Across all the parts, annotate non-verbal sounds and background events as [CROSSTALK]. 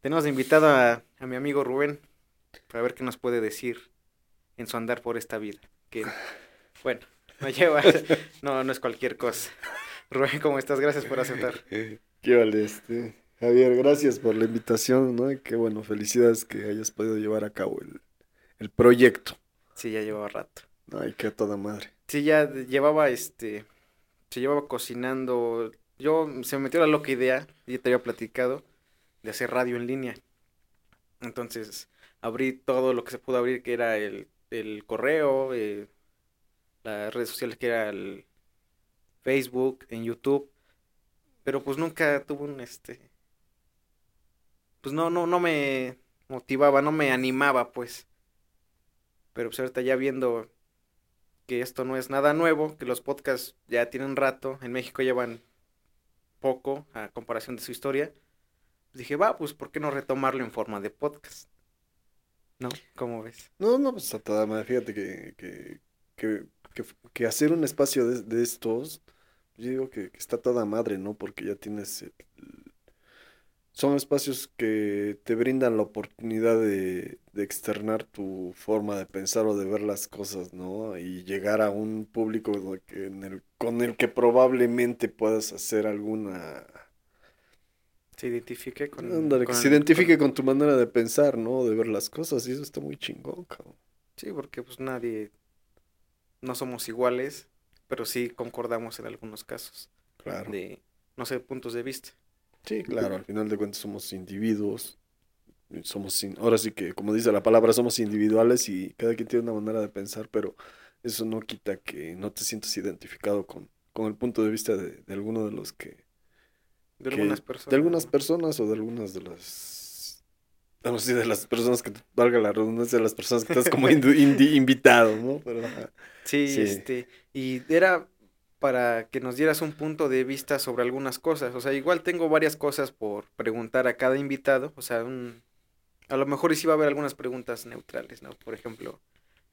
tenemos invitado a, a mi amigo Rubén para ver qué nos puede decir en su andar por esta vida. Que, bueno, [LAUGHS] no lleva, no, no es cualquier cosa. [LAUGHS] Rubén, ¿cómo estás? Gracias por aceptar. [LAUGHS] Qué vale, este. Javier, gracias por la invitación, ¿no? Y qué bueno, felicidades que hayas podido llevar a cabo el, el proyecto. Sí, ya llevaba rato. Ay, qué toda madre. Sí, ya llevaba este, se llevaba cocinando. Yo se me metió la loca idea, ya te había platicado, de hacer radio en línea. Entonces abrí todo lo que se pudo abrir, que era el, el correo, eh, las redes sociales, que era el Facebook, en YouTube. Pero pues nunca tuvo un este. Pues no, no, no me motivaba, no me animaba, pues. Pero pues ahorita ya viendo que esto no es nada nuevo, que los podcasts ya tienen rato, en México llevan poco a comparación de su historia, dije, va, pues ¿por qué no retomarlo en forma de podcast? ¿No? ¿Cómo ves? No, no, pues a toda madre. Fíjate que, que, que, que, hacer un espacio de, de estos, yo digo que, que está toda madre, ¿no? Porque ya tienes son espacios que te brindan la oportunidad de, de externar tu forma de pensar o de ver las cosas, ¿no? Y llegar a un público con el que probablemente puedas hacer alguna... Se identifique con... Ándale, que con se el- identifique con tu manera de pensar, ¿no? De ver las cosas, y eso está muy chingón, cabrón. Sí, porque pues nadie... No somos iguales, pero sí concordamos en algunos casos Claro. de, no sé, puntos de vista. Sí, claro, al final de cuentas somos individuos, somos, in- ahora sí que, como dice la palabra, somos individuales y cada quien tiene una manera de pensar, pero eso no quita que no te sientas identificado con, con el punto de vista de, de alguno de los que, De algunas personas. de algunas ¿no? personas o de algunas de las, bueno, sí, de las personas que, valga la redundancia, de las personas que estás como [LAUGHS] invitado, ¿no? Pero. Sí, Sí. este, y era para que nos dieras un punto de vista sobre algunas cosas. O sea, igual tengo varias cosas por preguntar a cada invitado. O sea, un, a lo mejor sí va a haber algunas preguntas neutrales, ¿no? Por ejemplo,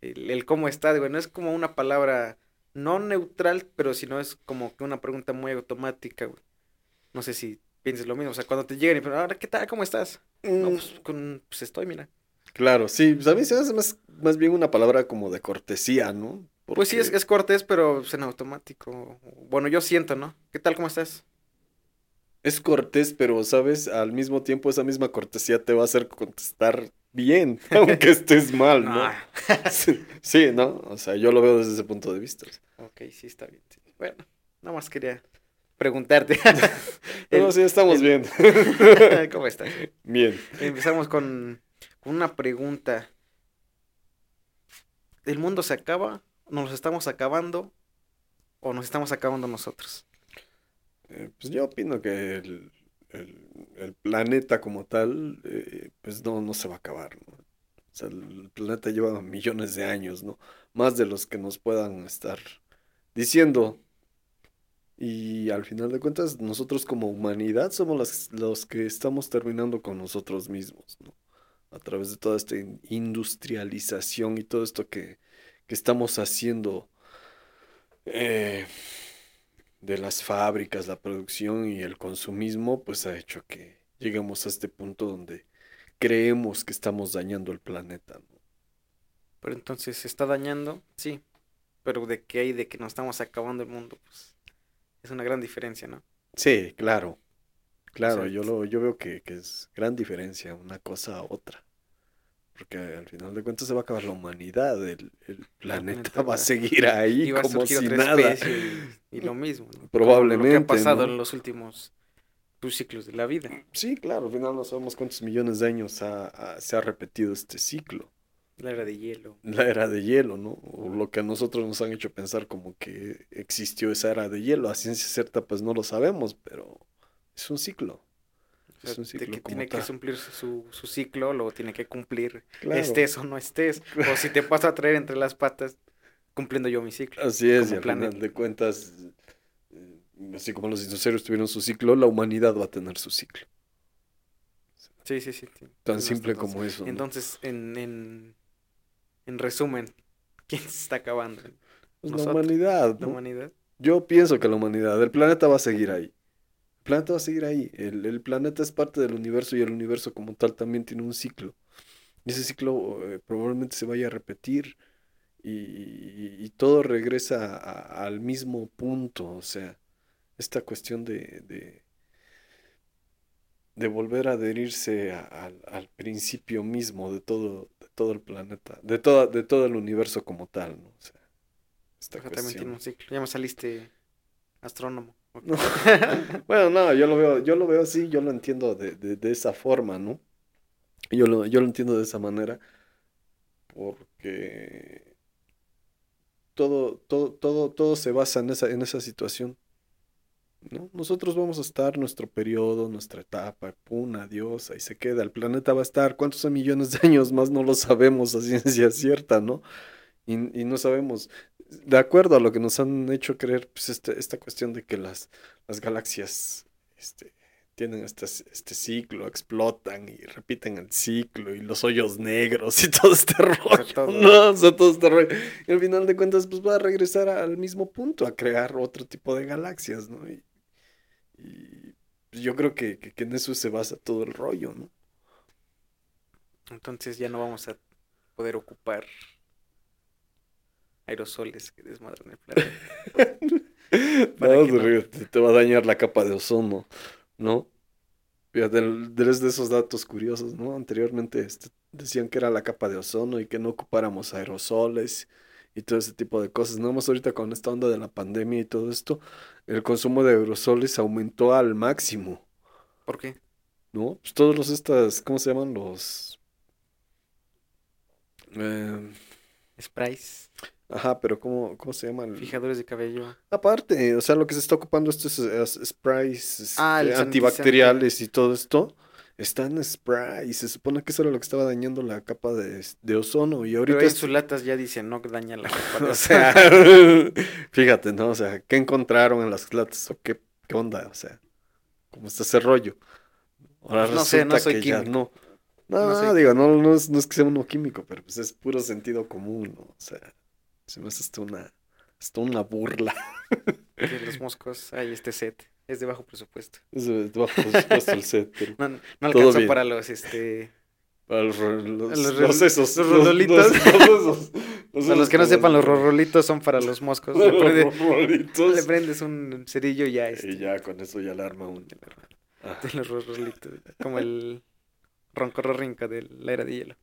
el, el cómo estás, güey, no es como una palabra no neutral, pero si no es como que una pregunta muy automática, güey. No sé si pienses lo mismo. O sea, cuando te llegan y preguntan, ahora, ¿qué tal? ¿Cómo estás? No, Mm, pues, con, pues estoy, mira. Claro, sí, pues a mí se me hace más, más bien una palabra como de cortesía, ¿no? Pues sí, es, es cortés, pero es en automático. Bueno, yo siento, ¿no? ¿Qué tal? ¿Cómo estás? Es cortés, pero, ¿sabes? Al mismo tiempo esa misma cortesía te va a hacer contestar bien, [LAUGHS] aunque estés mal, ¿no? Ah, [LAUGHS] Sí, sí, ¿no? O sea, yo lo veo desde ese punto de vista. ok, sí, está bien. sí. Bueno, nada más quería preguntarte. [LAUGHS] [LAUGHS] El- sí, estamos el- bien. [LAUGHS] ¿Cómo estás? Bien. Empezamos con, con una pregunta. ¿El mundo se acaba? ¿Nos estamos acabando? ¿O nos estamos acabando nosotros? Eh, pues yo opino que el, el- el planeta como tal, eh, pues no, no se va a acabar, ¿no? O sea, el planeta lleva millones de años, ¿no? Más de los que nos puedan estar diciendo. Y al final de cuentas, nosotros como humanidad somos los, los que estamos terminando con nosotros mismos, ¿no? A través de toda esta in- industrialización y todo esto que, que estamos haciendo eh, de las fábricas, la producción y el consumismo, pues ha hecho que lleguemos a este punto donde creemos que estamos dañando el planeta, ¿no? Pero entonces se está dañando, sí. Pero de qué hay de que nos estamos acabando el mundo, pues es una gran diferencia, ¿no? Sí, claro. Claro, yo lo, yo veo que, que es gran diferencia una cosa a otra. Porque al final de cuentas se va a acabar la humanidad, el, el planeta planeta va a seguir ahí Y va a como si otra nada. y, y lo mismo, ¿no? Como lo que Probablemente, ha pasado ¿no? en los últimos pues, ciclos de la vida. Sí, claro, al final no sabemos cuántos millones de años ha- ha- se ha repetido este ciclo. La era de hielo. La era de hielo, ¿no? O lo que a nosotros nos han hecho pensar como que existió esa era de hielo. A ciencia cierta, pues no lo sabemos, pero es un ciclo. O sea, Es un de ciclo que como tiene que cumplir su, su ciclo, lo tiene que cumplir, Claro. estés o no estés. O si te paso a traer entre las patas, cumpliendo yo mi ciclo. Así es, y al final de cuentas, eh, así como los dinosaurios tuvieron su ciclo, la humanidad va a tener su ciclo. Sí, sí, sí. sí. Tan simple como eso. ¿no? Entonces, en, en, en resumen, [LAUGHS] ¿quién se está acabando? Pues la humanidad, ¿La humanidad? Yo pienso que la humanidad, el planeta va a seguir ahí. planeta va a seguir ahí. El, el planeta es parte del universo y el universo como tal también tiene un ciclo. Y ese ciclo eh, probablemente se vaya a repetir y, y- y todo regresa a- al mismo punto. O sea, esta cuestión de, de, de volver a adherirse a- al, al principio mismo de todo, todo el planeta, de, toda, de todo el universo como tal, ¿no? O sea, esta cuestión. un ciclo. Ya me saliste astrónomo. No. [LAUGHS] [LAUGHS] Bueno, no, yo lo veo, yo lo veo así, yo lo entiendo de, de, de esa forma, ¿no? Yo lo, yo lo entiendo de esa manera porque todo, todo, todo, todo se basa en esa, en esa situación, ¿no? Nosotros vamos a estar nuestro periodo, nuestra etapa, pum, adiós, ahí se queda. El planeta va a estar, ¿cuántos millones de años más? No lo sabemos a ciencia cierta, ¿no? Y, y no sabemos, de acuerdo a lo que nos han hecho creer, pues este- esta cuestión de que las, las galaxias este, tienen este, este ciclo, explotan y repiten el ciclo y los hoyos negros y [LAUGHS] todo este rollo, todo. ¿no? O sea, todo este rollo. Y al final de cuentas, pues va a regresar al mismo punto, a crear otro tipo de galaxias, ¿no? Y, y yo creo que, que, que en eso se basa todo el rollo, ¿no? Entonces ya no vamos a poder ocupar aerosoles que desmadran el planeta. [LAUGHS] No, que te no- te, te va a dañar la capa de ozono, ¿no? Fíjate, eres de esos datos curiosos, ¿no? Anteriormente este, decían que era la capa de ozono y que no ocupáramos aerosoles y todo ese tipo de cosas. Nada más ahorita con esta onda de la pandemia y todo esto, el consumo de aerosoles aumentó al máximo, ¿Por qué? ¿no? Pues todos los estas, ¿cómo se llaman? Los... eh, Sprays, ajá, pero ¿cómo, cómo se llaman? fijadores de cabello. Aparte, o sea, lo que se está ocupando estos es, es sprays Ah, este, sanitizante. antibacteriales y todo esto, están spray. Se supone que eso era lo que estaba dañando la capa de, de ozono y Pero ahorita ahí en sus latas ya dicen no daña la [LAUGHS] capa de o ozono. sea, [LAUGHS] fíjate, ¿no? O sea, ¿qué encontraron en las latas o qué, qué onda? O sea, ¿cómo está ese rollo? Ahora No sé, no resulta soy que ya químico. no. No, No no, soy digo, no, no es, no es que sea uno químico, pero pues es puro sentido común, ¿no? O sea, se me hace hasta una, hasta una burla. Que los moscos, hay este set, es de bajo presupuesto. Es de- bajo presupuesto el set, pero [LAUGHS] No, no alcanzó bien. para los, este... para los, los, Los los esos, los rodolitos. [LAUGHS] Para los que no sepan, los rorrolitos son para los moscos. [LAUGHS] Le, prende- rorolitos. le prendes un cerillo y ya, este, Y ya con eso ya la arma un. Ah, de los rorrolitos. Como el roncorrorinco de la era de hielo.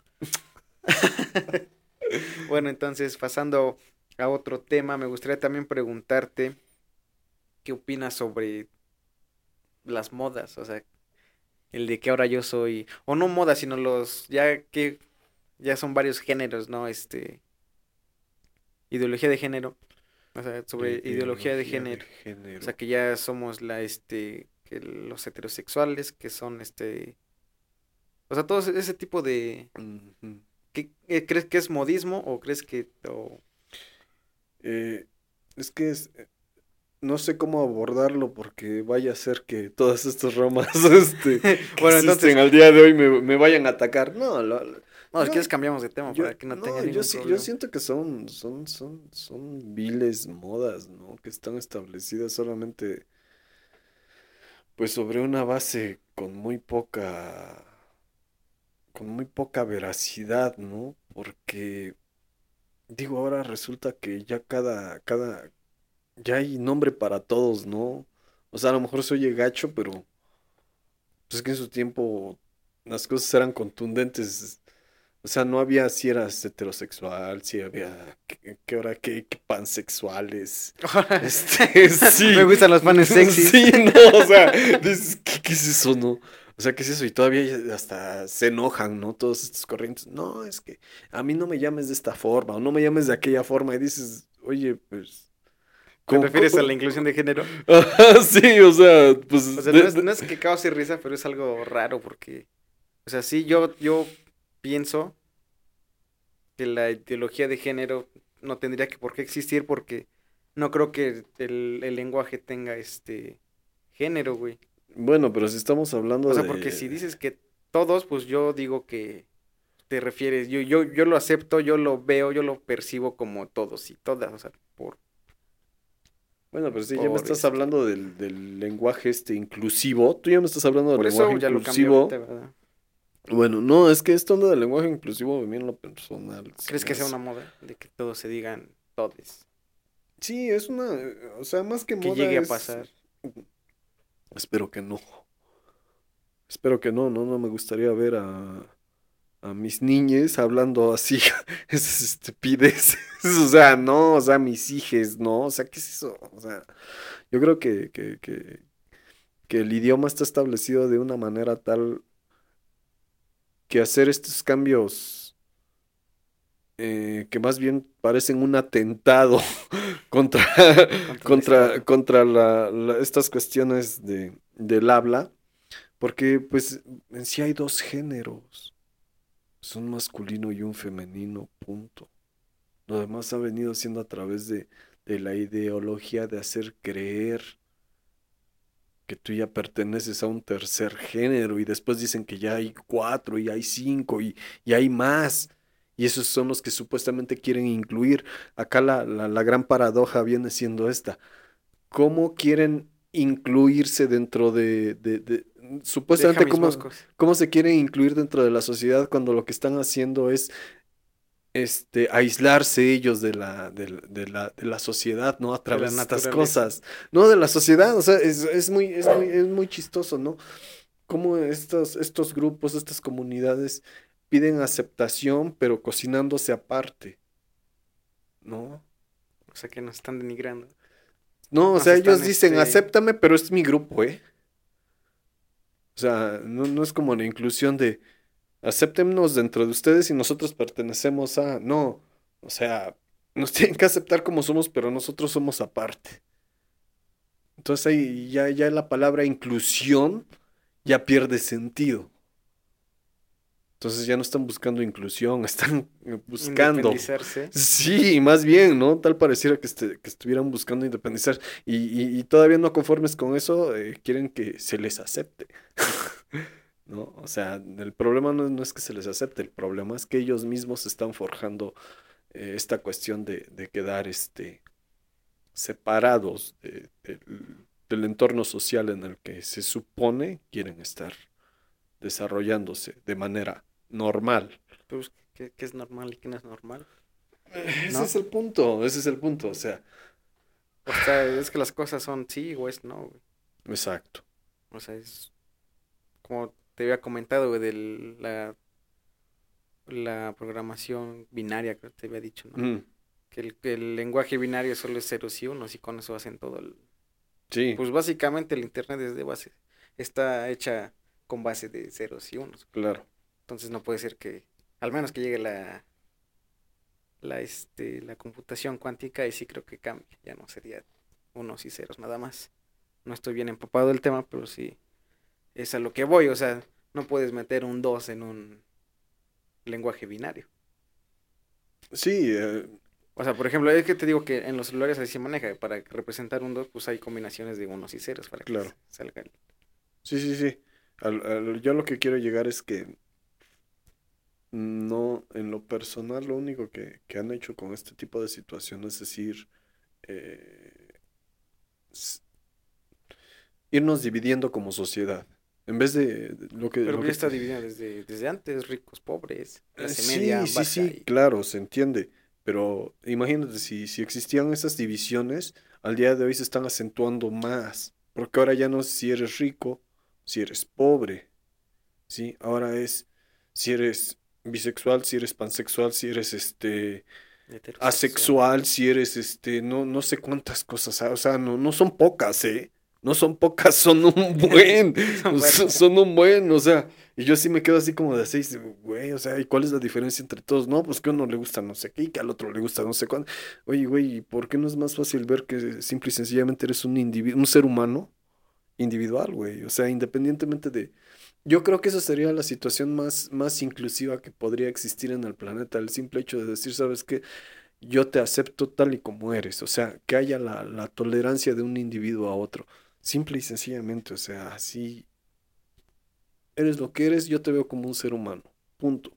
bueno, entonces, pasando a otro tema, me gustaría también preguntarte qué opinas sobre las modas, o sea, el de que ahora yo soy, o no modas, sino los, ya que, ya son varios géneros, ¿no? Este, ideología de género, o sea, sobre ideología de género. género. O sea, que ya somos la, este, que los heterosexuales, que son, este, o sea, todo ese- tipo de. ¿qué, eh, ¿crees que es modismo o crees que, o, Eh, es que es, eh, no sé cómo abordarlo porque vaya a ser que todas estas ramas [LAUGHS] este, [LAUGHS] Bueno, entonces- al día de hoy me, me vayan a atacar? No, lo- lo- no, si quieres cambiamos de tema yo, para que no, no, tenga yo sí- yo siento que son, son, son, son viles modas, ¿no? Que están establecidas solamente, pues sobre una base con muy poca, con muy poca veracidad, ¿no? Porque, digo, ahora resulta que ya cada, cada, ya hay nombre para todos, ¿no? O sea, a lo mejor se oye gacho, pero, pues es que en su tiempo las cosas eran contundentes. O sea, no había si eras heterosexual, si había ahora que, que pansexuales. [LAUGHS] Este, sí. Me gustan los panes sexy. [LAUGHS] Sí, no, o sea, dices, ¿qué, qué es eso, no? O sea, ¿qué es eso? Y todavía hasta se enojan, ¿no? Todos estos corrientes. No, es que a mí no me llames de esta forma o no me llames de aquella forma. Y dices, oye, pues. ¿Te ¿cómo- refieres a la inclusión de género? [LAUGHS] Sí, o sea, pues. O sea, de- no es, de- no es que cause risa, pero es algo raro porque, o sea, sí, yo, yo pienso que la ideología de género no tendría que por qué existir porque no creo que el, el lenguaje tenga este género, güey. Bueno, pero si estamos hablando O sea, de. porque si dices que todos, pues yo digo que te refieres, yo, yo, yo lo acepto, yo lo veo, yo lo percibo como todos y todas, o sea, por... Bueno, pero sí, ya me estás hablando del, del lenguaje este inclusivo. Tú ya me estás hablando del Por eso lenguaje lo inclusivo. Bueno, no, es que esto onda del lenguaje inclusivo a mí en lo personal. ¿Crees que sea una moda? De que todos se digan todes. Sí, es una, o sea, más que Que moda llegue a pasar. Espero que no. Espero que no, no, no me gustaría ver a, a mis niñes hablando así, [LAUGHS] esas estupideces. [LAUGHS] O sea, no, o sea, mis hijes, no, o sea, ¿qué es eso? O sea, yo creo que, que, que, que el idioma está establecido de una manera tal que hacer estos cambios eh, que más bien parecen un atentado [LAUGHS] contra, contra, contra la- la- estas cuestiones de, del habla, porque pues en sí hay dos géneros, es un masculino y un femenino, punto. Lo demás ha venido siendo a través de, de la ideología de hacer creer que tú ya perteneces a un tercer género y después dicen que ya hay cuatro y hay cinco y, y hay más. Y esos son los que supuestamente quieren incluir. Acá la, la, la gran paradoja viene siendo esta. ¿Cómo quieren incluirse dentro de, de, de- supuestamente cómo, cómo se quieren incluir dentro de la sociedad cuando lo que están haciendo es este aislarse ellos de la, de, la- de la, de la sociedad, ¿no? A través de estas cosas. No, de la sociedad, o sea, es, es muy, es muy, es muy chistoso, ¿no? Cómo estos, estos grupos, estas comunidades piden aceptación, pero cocinándose aparte, ¿no? O sea, que nos están denigrando. No, o Nos sea, ellos dicen, este- acéptame, pero es mi grupo, ¿eh? O sea, no, no es como la inclusión de, acéptennos dentro de ustedes y nosotros pertenecemos a, no, o sea, nos [LAUGHS] tienen que aceptar como somos, pero nosotros somos aparte. Entonces ahí ya, ya la palabra inclusión ya pierde sentido. Entonces ya no están buscando inclusión, [LAUGHS] están buscando. Independizarse. Sí, más bien, ¿no? Tal pareciera que, este- que estuvieran buscando independizar y, y- y todavía no conformes con eso, eh, quieren que se les acepte. [LAUGHS] ¿No? O sea, el problema no, no es que se les acepte, el problema es que ellos mismos están forjando eh, esta cuestión de, de quedar este, separados de- del, del entorno social en el que se supone quieren estar desarrollándose de manera normal. Pues, ¿qué, qué es normal y qué no es normal? Ese ¿No? es el punto, ese es el punto, o sea, O sea, es que las cosas son sí o es no, güey. exacto. O sea, es como te había comentado, güey, de la, la programación binaria, que te había dicho, ¿no? Mm, Que el, el lenguaje binario solo es ceros y unos y con eso hacen todo el... sí, Pues básicamente el internet es de base, está hecha con base de ceros y unos. claro. Entonces no puede ser que, al menos que llegue la, la, este, la computación cuántica, y sí creo que cambie, ya no sería unos y ceros nada más. No estoy bien empapado del tema, pero sí es a lo que voy, o sea, no puedes meter un 2 en un lenguaje binario. Sí, eh, O sea, por ejemplo, es que te digo que en los celulares así se maneja, para representar un 2, pues hay combinaciones de unos y ceros para que Claro. salga el... sí, sí, sí. Al- al- yo lo que quiero llegar es que no, en lo personal, lo único que, que han hecho con este tipo de situaciones es decir, eh, irnos dividiendo como sociedad. En vez de lo que... Pero lo ya que está dividido desde, desde antes, ricos, pobres, Eh, clase Sí, media, sí, sí, y- claro, se entiende. Pero imagínate, si, si existían esas divisiones, al día de hoy se están acentuando más. Porque ahora ya no es si eres rico, si eres pobre. ¿Sí? Ahora es si eres bisexual, si eres pansexual, si eres este asexual, si eres este, no, no sé cuántas cosas. ah, O sea, no, no son pocas, ¿eh? No son pocas, [LAUGHS] son un [LAUGHS] buen. [LAUGHS] Son un buen, o sea. Y yo sí me quedo así como de seis, güey, o sea, ¿y cuál es la diferencia entre todos? No, pues que a uno le gusta no sé qué y que al otro le gusta no sé cuándo. Oye, güey, ¿y ¿por qué no es más fácil ver que simple y sencillamente eres un individuo, un ser humano individual, güey? O sea, independientemente de... Yo creo que esa sería la situación más, más inclusiva que podría existir en el planeta, el simple hecho de decir, ¿sabes qué? Yo te acepto tal y como eres, o sea, que haya la, la tolerancia de un individuo a otro, simple y sencillamente, o sea, así eres lo que eres, yo te veo como un ser humano. Punto.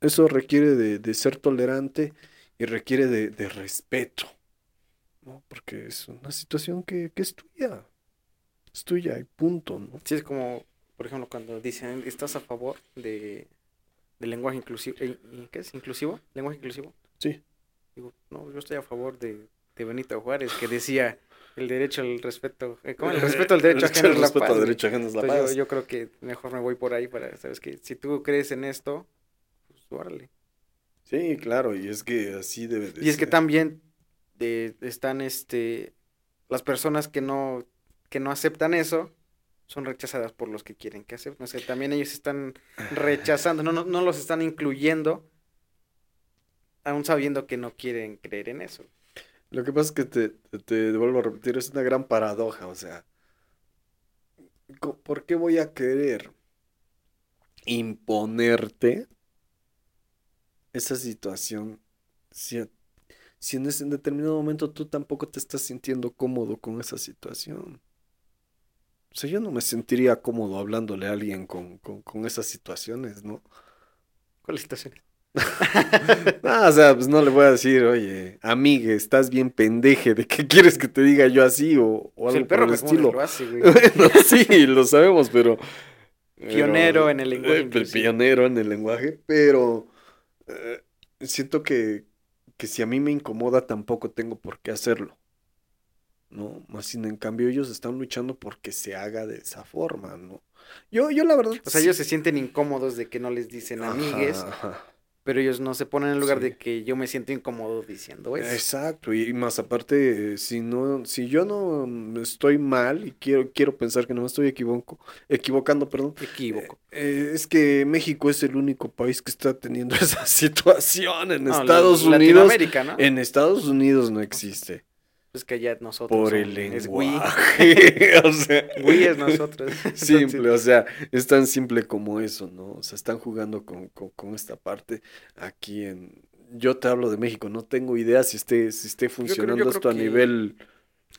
Eso requiere de, de ser tolerante y requiere de, de respeto. ¿no? Porque es una situación que, que es tuya. Es tuya y punto, ¿no? Sí, es como, por ejemplo, cuando dicen, ¿estás a favor de, del lenguaje inclusivo? ¿Qué es? ¿Inclusivo? ¿Lenguaje inclusivo? Sí. Digo, no, yo estoy a favor de, de Benito Juárez, que decía el derecho al respeto, eh, ¿cómo? El respeto al derecho ajeno es la respeto paz, al derecho ajeno es la Entonces, paz. yo, yo creo que mejor me voy por ahí para, ¿sabes qué? Si tú crees en esto, pues órale. Sí, claro, y es que así debe de Y es que ser. también eh, están este las personas que no que no aceptan eso son rechazadas por los que quieren que acepten. O sea, también ellos están rechazando, no, no, no los están incluyendo, aún sabiendo que no quieren creer en eso. Lo que pasa es que te, te, vuelvo a repetir, es una gran paradoja, o sea, ¿por qué voy a querer imponerte esa situación si, si en ese en determinado momento tú tampoco te estás sintiendo cómodo con esa situación? O sea, yo no me sentiría cómodo hablándole a alguien con, con, con esas situaciones, ¿no? ¿Cuáles situaciones? [LAUGHS] Ah, o sea, pues no le voy a decir, oye, amigue, estás bien pendeje, ¿de qué quieres que te diga yo así o, o Pues algo el perro por el estilo? lo hace, güey. [LAUGHS] Bueno, sí, lo sabemos, pero... Pionero pero- en el lenguaje eh. Pionero en el lenguaje, pero eh, siento que, que si a mí me incomoda tampoco tengo por qué hacerlo. ¿No? Más sin en cambio ellos están luchando porque se haga de esa forma, ¿no? Yo, yo la verdad... O sea, sí- ellos se sienten incómodos de que no les dicen amigues, Ajá, pero ellos no se ponen en el lugar Sí. de que yo me siento incómodo diciendo eso. Exacto, y más aparte, eh, si no, si yo no mm, estoy mal y quiero, quiero pensar que no me estoy equivoco, equivocando, perdón, Equívoco. eh, es que México es el único país que está teniendo [LAUGHS] esa situación. En No, la- Estados Unidos, Latinoamérica, ¿no? en Estados Unidos no existe. Es que ya nosotros Por el es Wii. lenguaje. [LAUGHS] O sea, [LAUGHS] Wii es nosotros. [LAUGHS] simple, o sea, es tan simple como eso, ¿no? O sea, están jugando con, con, con esta parte aquí en... Yo te hablo de México, no tengo idea si esté, si esté funcionando yo creo esto a nivel...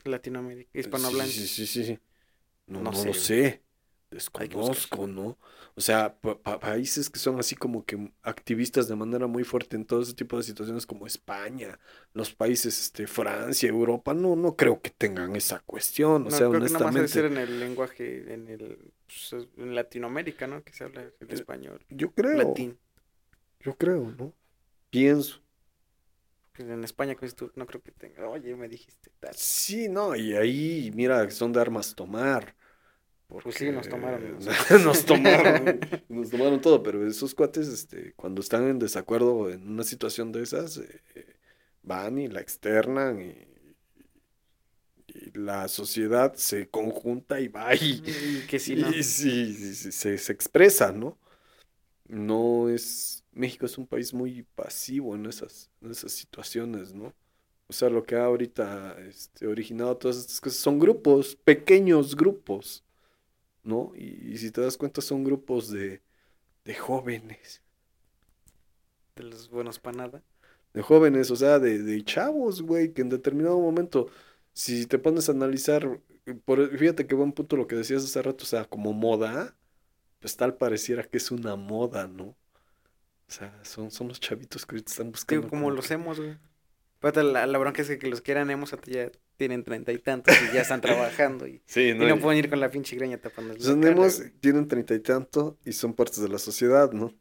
Latinoamérica, hispanohablante. sí, sí, sí, sí. No, No no sé, lo sé. Desconozco. ¿no? O sea, pa- pa- países que son así como que activistas de manera muy fuerte en todo ese tipo de situaciones como España, los países, este, Francia, Europa, no, no creo que tengan esa cuestión, o No, sea, creo que nada más honestamente, en el lenguaje, en el pues, en Latinoamérica, ¿no? Que se habla el Eh, español, yo creo, latín. yo creo, ¿no? Pienso. En España, pues tú, no creo que tenga. Oye, me dijiste tal. Sí, no, y ahí, mira, son de armas tomar. Pues sí, nos tomaron. porque- [LAUGHS] nos tomaron, [LAUGHS] nos tomaron todo, pero esos cuates, este, cuando están en desacuerdo en una situación de esas, eh, van y la externan y, y la sociedad se conjunta y va y, Y que si no. y sí, sí, sí, se, se expresa, ¿no? No es, México es un país muy pasivo en esas, en esas situaciones, ¿no? O sea, lo que ha ahorita este, originado todas estas cosas son grupos, pequeños grupos, ¿no? Y, y si te das cuenta son grupos de, de jóvenes, De los buenos para nada. de jóvenes, o sea, de, de chavos, güey, que en determinado momento, si te pones a analizar, por, fíjate qué buen punto lo que decías hace rato, o sea, como moda, pues tal pareciera que es una moda, ¿no? O sea, son, son los chavitos que están buscando Digo, como como los que- hemos, güey. La, la bronca es que los que eran hemos hasta ya tienen treinta y tantos y ya están trabajando y, Sí, y no, pueden ir con la pinche greña tapando Los Nemos tienen treinta y tanto y son partes de la sociedad, ¿no?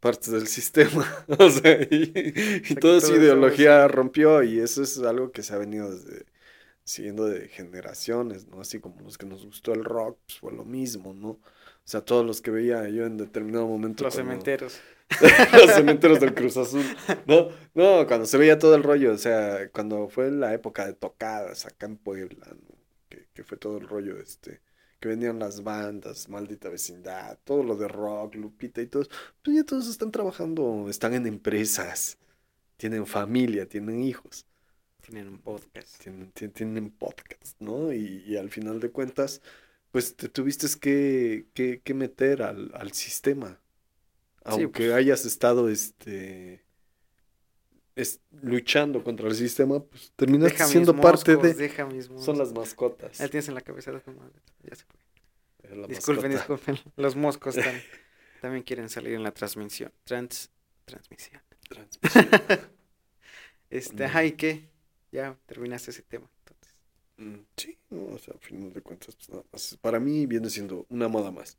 Partes del sistema. [LAUGHS] O sea, y, toda su ideología rompió y eso es algo que se ha venido desde, siguiendo de generaciones, ¿no? Así como los que nos gustó el rock, pues fue lo mismo, ¿no? O sea, todos los que veía yo en determinado momento. Los cuando- cementeros. [LAUGHS] los cementeros del Cruz Azul. No, no, cuando se veía todo el rollo, o sea, cuando fue la época de tocadas acá en Puebla, ¿no? Que, que fue todo el rollo, este, que venían las bandas, Maldita Vecindad, todo lo de rock, Lupita y todos, pues ya todos están trabajando, están en empresas, tienen familia, tienen hijos, Tienen un podcast. tienen, tien- tienen podcast, ¿no? Y, y al final de cuentas, pues te tuviste que, que, que meter al, al sistema. Aunque pues. hayas estado este es- luchando contra el sistema, pues mis siendo parte de. Deja mis Son las mascotas. Ya tienes en la cabeza. Ya se fue. Disculpen, mascota. disculpen. Los moscos [LAUGHS] tam- también quieren salir en la transmisión. Trans, transmisión. Transmisión. [LAUGHS] Este, Mm. ajá, ¿y qué? ya terminaste ese tema. Entonces. Mm, Sí, no, o sea, al final de cuentas, pues nada más. Para mí viene siendo una moda más.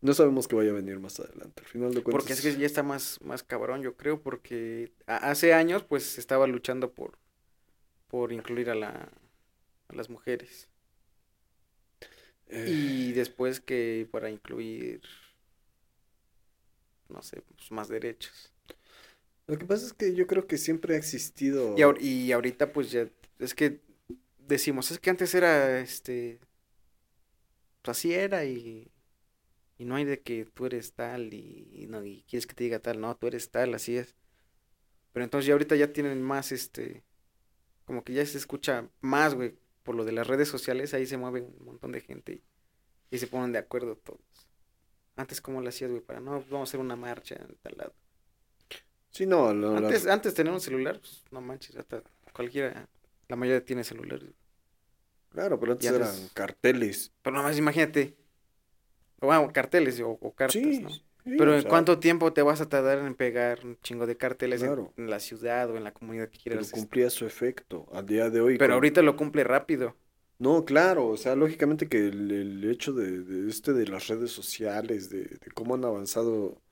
No sabemos qué vaya a venir más adelante. Al final de cuentas. Porque es que ya está más, más cabrón, yo creo, porque hace años pues estaba luchando por, por incluir a la, a las mujeres. eh, Y después que para incluir, no sé, pues, más derechos. Lo que pasa es que yo creo que siempre ha existido. Y, ahor- y ahorita pues ya, es que decimos, es que antes era, este, pues así era y, y no hay de que tú eres tal y, y no, y quieres que te diga tal, no, tú eres tal, así es. Pero entonces ya ahorita ya tienen más, este, como que ya se escucha más, güey, por lo de las redes sociales, ahí se mueve un montón de gente y, y se ponen de acuerdo todos. Antes, ¿cómo lo hacías, güey? Para, no, vamos a hacer una marcha en tal lado. Sí, no, lo- la- Antes, antes tener un celular, pues, no manches, hasta cualquiera, la mayoría tiene celular. claro, pero antes y eran antes- carteles. Pero nomás imagínate, bueno, carteles o, o cartas, Sí, ¿no? sí, Pero ¿en sea, cuánto tiempo te vas a tardar en pegar un chingo de carteles en- Claro. en, la ciudad o en la comunidad que Pero quieras? este? cumplía su efecto al día de hoy. Pero con- ahorita lo cumple rápido. No, claro, o sea, lógicamente que el, el hecho de, de este de las redes sociales, de, de cómo han avanzado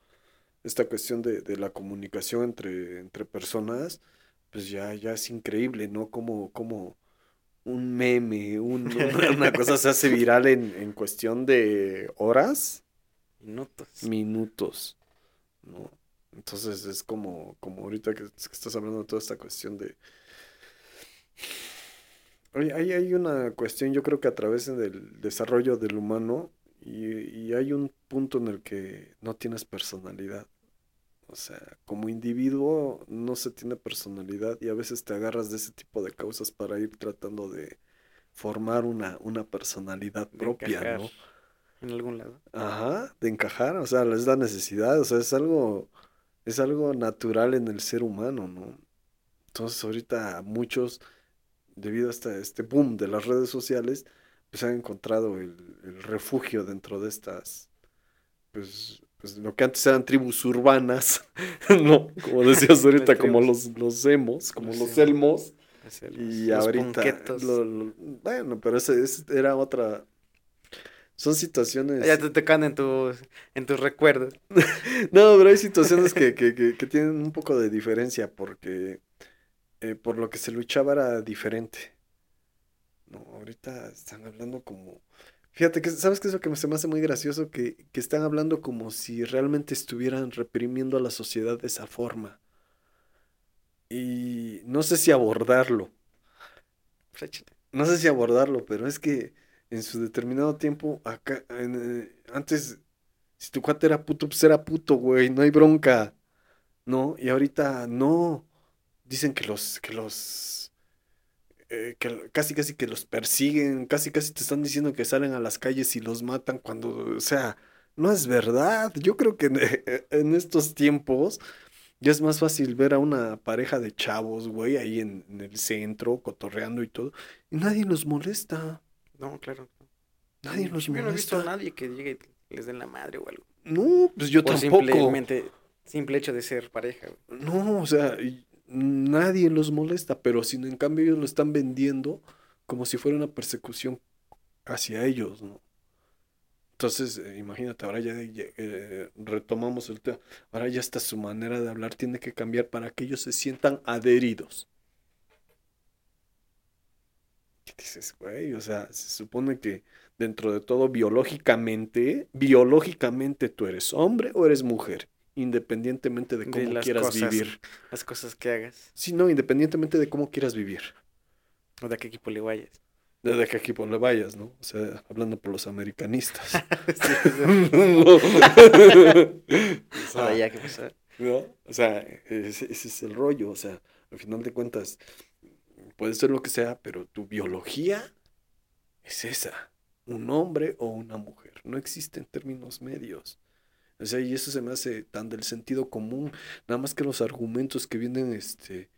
esta cuestión de, de la comunicación entre, entre personas, pues ya, ya es increíble, ¿no? Como, como un meme, un- [LAUGHS] una, una cosa se hace viral en, en cuestión de horas, Minutos. minutos, ¿no? Entonces es como, como ahorita que, que estás hablando de toda esta cuestión de... Oye, ahí hay una cuestión, yo creo que a través del desarrollo del humano y, y hay un punto en el que no tienes personalidad. O sea, como individuo no se tiene personalidad y a veces te agarras de ese tipo de causas para ir tratando de formar una, una personalidad de propia, ¿no? En algún lado. Ajá, de encajar, o sea, es la necesidad, o sea, es algo, es algo natural en el ser humano, ¿no? Entonces ahorita muchos, debido a este, este boom de las redes sociales, pues han encontrado el, el refugio dentro de estas, pues, pues lo que antes eran tribus urbanas, [LAUGHS] ¿no? Como decías [LAUGHS] ahorita, como los, los emos, como Los los elmos, los- y los ahorita, lo- lo- bueno, pero ese, ese era otra, son situaciones... Ya te tocan en tus, en tus recuerdos. [LAUGHS] No, pero hay situaciones que, que, que, que tienen un poco de diferencia porque eh, por lo que se luchaba era diferente. No, ahorita están hablando como... Fíjate que, ¿sabes qué es lo que me- se me hace muy gracioso? Que, que están hablando como si realmente estuvieran reprimiendo a la sociedad de esa forma. Y no sé si abordarlo. No sé si abordarlo, pero es que en su determinado tiempo, acá, en, eh, antes, si tu cuate era puto, pues era puto, güey, no hay bronca, ¿no? Y ahorita no. Dicen que los, que los, eh, que casi casi que los persiguen, casi casi te están diciendo que salen a las calles y los matan cuando, o sea, no es verdad. Yo creo que en, en estos tiempos ya es más fácil ver a una pareja de chavos, güey, ahí en, en el centro, cotorreando y todo, y nadie los molesta. No, claro. Nadie los Yo no he visto a molesta. nadie que llegue y les den la madre o algo. No, pues yo Por tampoco. simplemente, simple hecho de ser pareja, güey. No, o sea, y nadie los molesta, pero si en cambio ellos lo están vendiendo como si fuera una persecución hacia ellos, ¿no? Entonces, eh, imagínate, ahora ya, ya, eh, retomamos el tema, ahora ya hasta su manera de hablar tiene que cambiar para que ellos se sientan adheridos. ¿Qué dices, güey? O sea, se supone que dentro de todo, biológicamente, biológicamente tú eres hombre o eres mujer, independientemente de De cómo las quieras cosas. vivir. Las cosas que hagas. Sí, no, independientemente de cómo quieras vivir. O de a qué equipo le vayas. Desde qué equipo le vayas, ¿no? O sea, hablando por los americanistas. [LAUGHS] [LAUGHS] [LAUGHS] O sea. O sea, ese, ese es el rollo. O sea, al final de cuentas, puede ser lo que sea, pero tu biología es esa. Un hombre o una mujer. No existen términos medios. O sea, y eso se me hace tan del sentido común. Nada más que los argumentos que vienen este,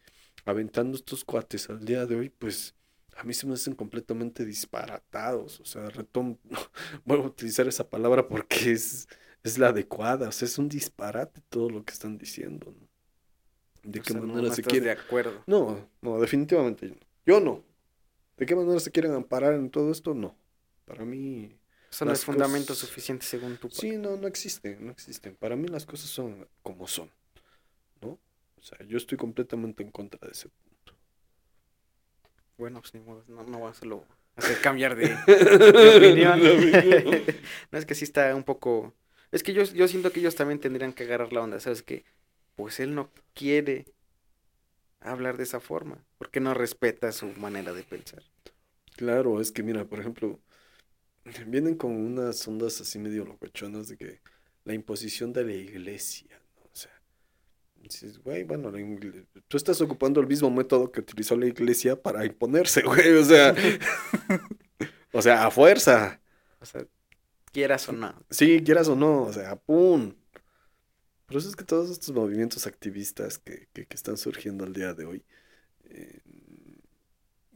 aventando estos cuates al día de hoy, pues a mí se me hacen completamente disparatados. O sea, retom [LAUGHS] vuelvo a utilizar esa palabra porque es, es la adecuada. O sea, es un disparate todo lo que están diciendo. ¿no? ¿De O qué sea, manera no se quiere? de acuerdo. No, no, definitivamente no. Yo no. ¿De qué manera se quieren amparar en todo esto? No. Para mí... Eso no las es fundamento cosas- suficiente según tu Sí, no, no existen, no existen. Para mí las cosas son como son, ¿no? O sea, yo estoy completamente en contra de ese punto. Bueno, pues ni modo, no, no va a hacerlo hacer cambiar de, de [LAUGHS] opinión. Opinión. [LAUGHS] no, es que sí está un poco... Es que yo, yo siento que ellos también tendrían que agarrar la onda, ¿sabes? Que pues él no quiere hablar de esa forma, porque no respeta su manera de pensar. Claro, es que mira, por ejemplo, [LAUGHS] vienen con unas ondas así medio locochonas de que la imposición de la iglesia, ¿no? O sea, dices, güey, bueno, la tú estás ocupando el mismo método que utilizó la iglesia para imponerse, [LAUGHS] güey, o sea, [LAUGHS] o sea, a fuerza, O sea, quieras o no. sí, quieras o no, o sea, ¡pum! Por eso es que todos estos movimientos activistas que, que, que están surgiendo al día de hoy, eh,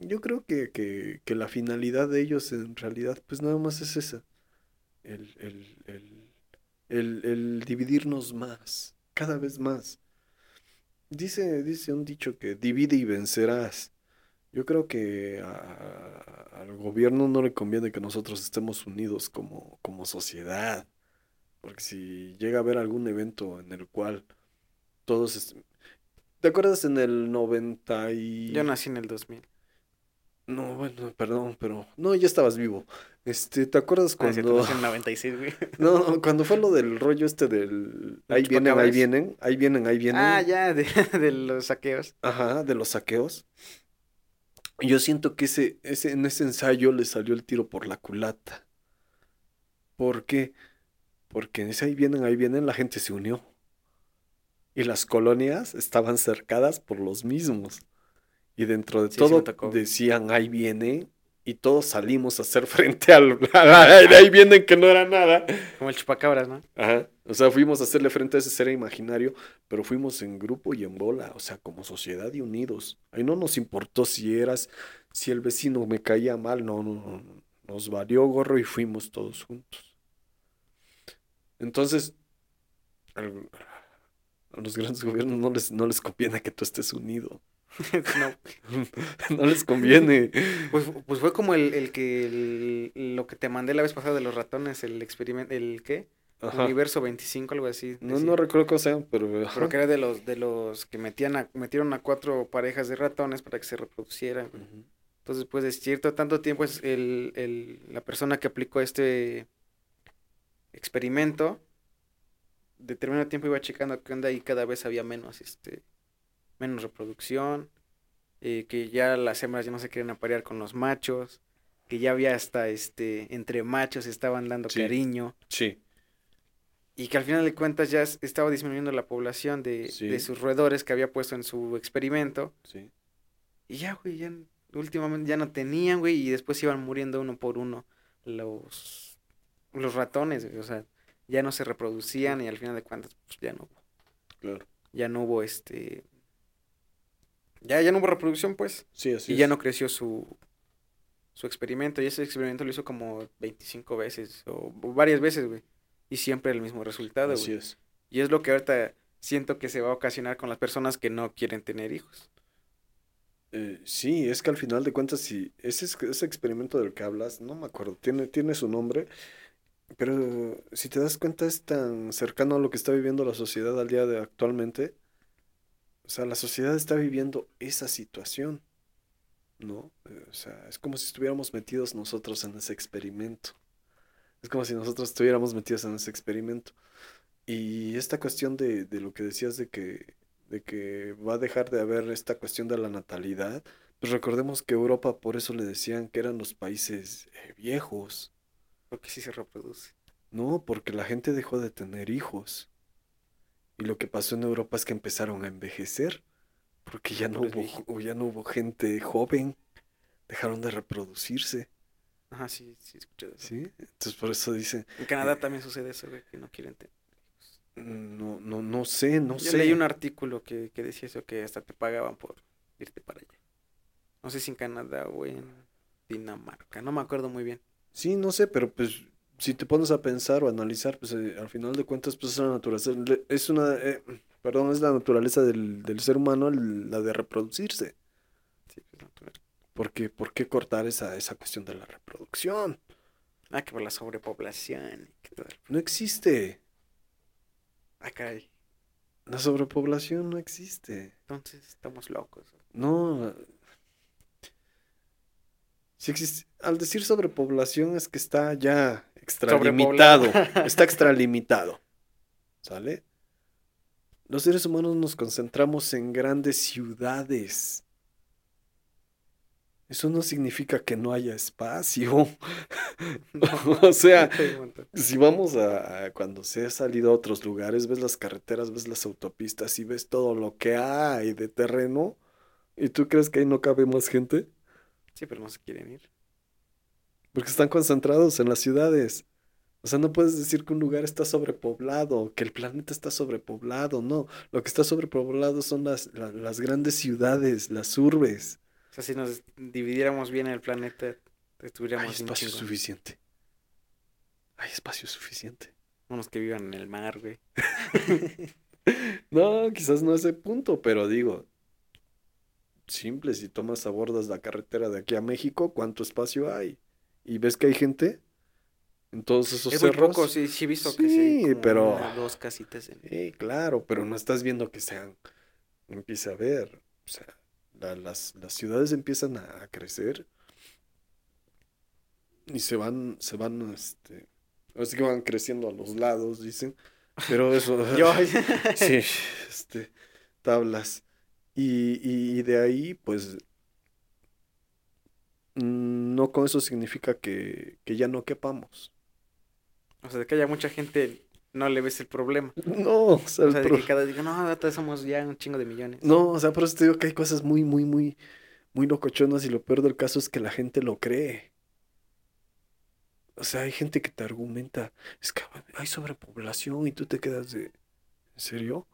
yo creo que, que, que la finalidad de ellos en realidad, pues nada más es esa, el, el, el, el, el dividirnos más, cada vez más. Dice, dice un dicho que divide y vencerás. Yo creo que al gobierno no le conviene que nosotros estemos unidos como, como sociedad. Porque si llega a haber algún evento en el cual todos... est- ¿Te acuerdas en el 90 y... Yo nací en el 2000. No, bueno, perdón, pero... No, ya estabas vivo. Este, ¿te acuerdas Ah, cuando... nací en el 96, güey. [LAUGHS] No, cuando fue lo del rollo este del... Ahí ¿Los vienen, ahí vienen, ahí vienen, ahí vienen. Ah, ya, de, [LAUGHS] de los saqueos. Ajá, de los saqueos. Yo siento que ese, ese, en ese ensayo le salió el tiro por la culata. ¿Por qué? Porque en ese ahí vienen, ahí vienen, la gente se unió. Y las colonias estaban cercadas por los mismos. Y dentro de Sí, todo decían, ahí viene, y todos salimos a hacer [LAUGHS] frente al, al ahí vienen que no era nada. Como el chupacabras, ¿no? Ajá. O sea, fuimos a hacerle frente a ese ser imaginario, pero fuimos en grupo y en bola, o sea, como sociedad y unidos. Ahí no nos importó si eras, si el vecino me caía mal, no, no, no, no. Nos valió gorro y fuimos todos juntos. Entonces, a los grandes gobiernos no les, no les conviene que tú estés unido. [LAUGHS] no. [LAUGHS] No les conviene. Pues, pues fue como el, el que el- lo que te mandé la vez pasada de los ratones, el experimento, el qué? Ajá. Universo 25, algo así. No, no recuerdo cómo sean, pero... ajá. Pero que era de los, de los que metían a, metieron a cuatro parejas de ratones para que se reproducieran. Entonces, pues de cierto tanto tiempo es el, el, la persona que aplicó este experimento, determinado tiempo iba checando qué onda y cada vez había menos, este, menos reproducción, eh, que ya las hembras ya no se querían aparear con los machos, que ya había hasta, este, entre machos estaban dando Sí. cariño, Sí, y que al final de cuentas ya estaba disminuyendo la población de, Sí. de sus roedores que había puesto en su experimento, sí. y ya, güey, ya últimamente ya no tenían, güey, y después iban muriendo uno por uno los, los ratones, güey, o sea, ya no se reproducían y al final de cuentas, pues ya no, Claro. ya no hubo este, ya, ya no hubo reproducción, pues, Sí, así y ya no creció su, su experimento, y ese experimento lo hizo como 25 veces, o varias veces, güey, y siempre el mismo resultado, Así güey, es. y es lo que ahorita siento que se va a ocasionar con las personas que no quieren tener hijos. Eh, sí, es que al final de cuentas, si ese, es- ese experimento del que hablas, no me acuerdo, tiene, tiene su nombre, pero si te das cuenta es tan cercano a lo que está viviendo la sociedad al día de actualmente. O sea, la sociedad está viviendo esa situación, ¿no? Eh, O sea, es como si estuviéramos metidos nosotros en ese experimento. Es como si nosotros estuviéramos metidos en ese experimento. Y esta cuestión de, de lo que decías de que, de que va a dejar de haber esta cuestión de la natalidad, pues recordemos que Europa por eso le decían que eran los países eh, viejos, Porque sí se reproduce. ¿no? Porque la gente dejó de tener hijos. Y lo que pasó en Europa es que empezaron a envejecer, porque ya no Puros hubo, ya no hubo gente joven, dejaron de reproducirse, Ajá, sí, sí, escuché eso. ¿sí? Entonces por eso dicen, En Canadá también sucede eso, güey, que no quieren tener. no, no, no sé, no Yo sé. leí un artículo que, que decía eso, que hasta te pagaban por irte para allá. No sé si en Canadá o en Dinamarca, no me acuerdo muy bien. Sí, no sé, pero pues si te pones a pensar o analizar, pues eh, al final de cuentas, pues es una naturaleza, le- es una, eh, perdón, es la naturaleza del, del ser humano el- la de reproducirse. Sí, pues, natural. ¿Por qué, por qué cortar esa, esa cuestión de la reproducción? Ah, que por la sobrepoblación. que todo el- No existe. Ah, caray. La sobrepoblación no existe. Entonces estamos locos. No. Si existe, al decir sobrepoblación es que está ya extralimitado. Está extralimitado. ¿Sale? Los seres humanos nos concentramos en grandes ciudades. Eso no significa que no haya espacio. [LAUGHS] o sea, [LAUGHS] si vamos a, a cuando se ha salido a otros lugares, ves las carreteras, ves las autopistas y ves todo lo que hay de terreno, ¿y tú crees que ahí no cabe más gente? Sí, pero no se quieren ir. Porque están concentrados en las ciudades. O sea, no puedes decir que un lugar está sobrepoblado, que el planeta está sobrepoblado, no. Lo que está sobrepoblado son las, la- las grandes ciudades, las urbes. O sea, si nos dividiéramos bien el planeta, Hay estuviéramos bien espacio chingón. suficiente. Hay espacio suficiente. Unos que vivan en el mar, güey. [LAUGHS] No, quizás no a ese punto, pero digo, simple, si tomas abordas la carretera de aquí a México, ¿cuánto espacio hay? ¿Y ves que hay gente en todos esos Es muy cerros? poco, sí, sí he visto que sí pero- dos casitas en... Sí, claro, pero no estás viendo que sean, empieza a ver, o sea, la- las, las ciudades empiezan a, a crecer y se van, se van, este, así que van creciendo a los lados, dicen, pero eso, [LAUGHS] Yo, [LAUGHS] sí, este, tablas, y, y, y de ahí, pues, no con eso significa que, que ya no quepamos. o sea, de que haya mucha gente, no le ves el problema. No, o sea, O sea, de pro- que cada día, no, ahorita somos ya un chingo de millones. No, o sea, por eso te digo que hay cosas muy, muy, muy, muy locochonas y lo peor del caso es que la gente lo cree. O sea, hay gente que te argumenta, es que hay sobrepoblación y tú te quedas de, ¿en serio?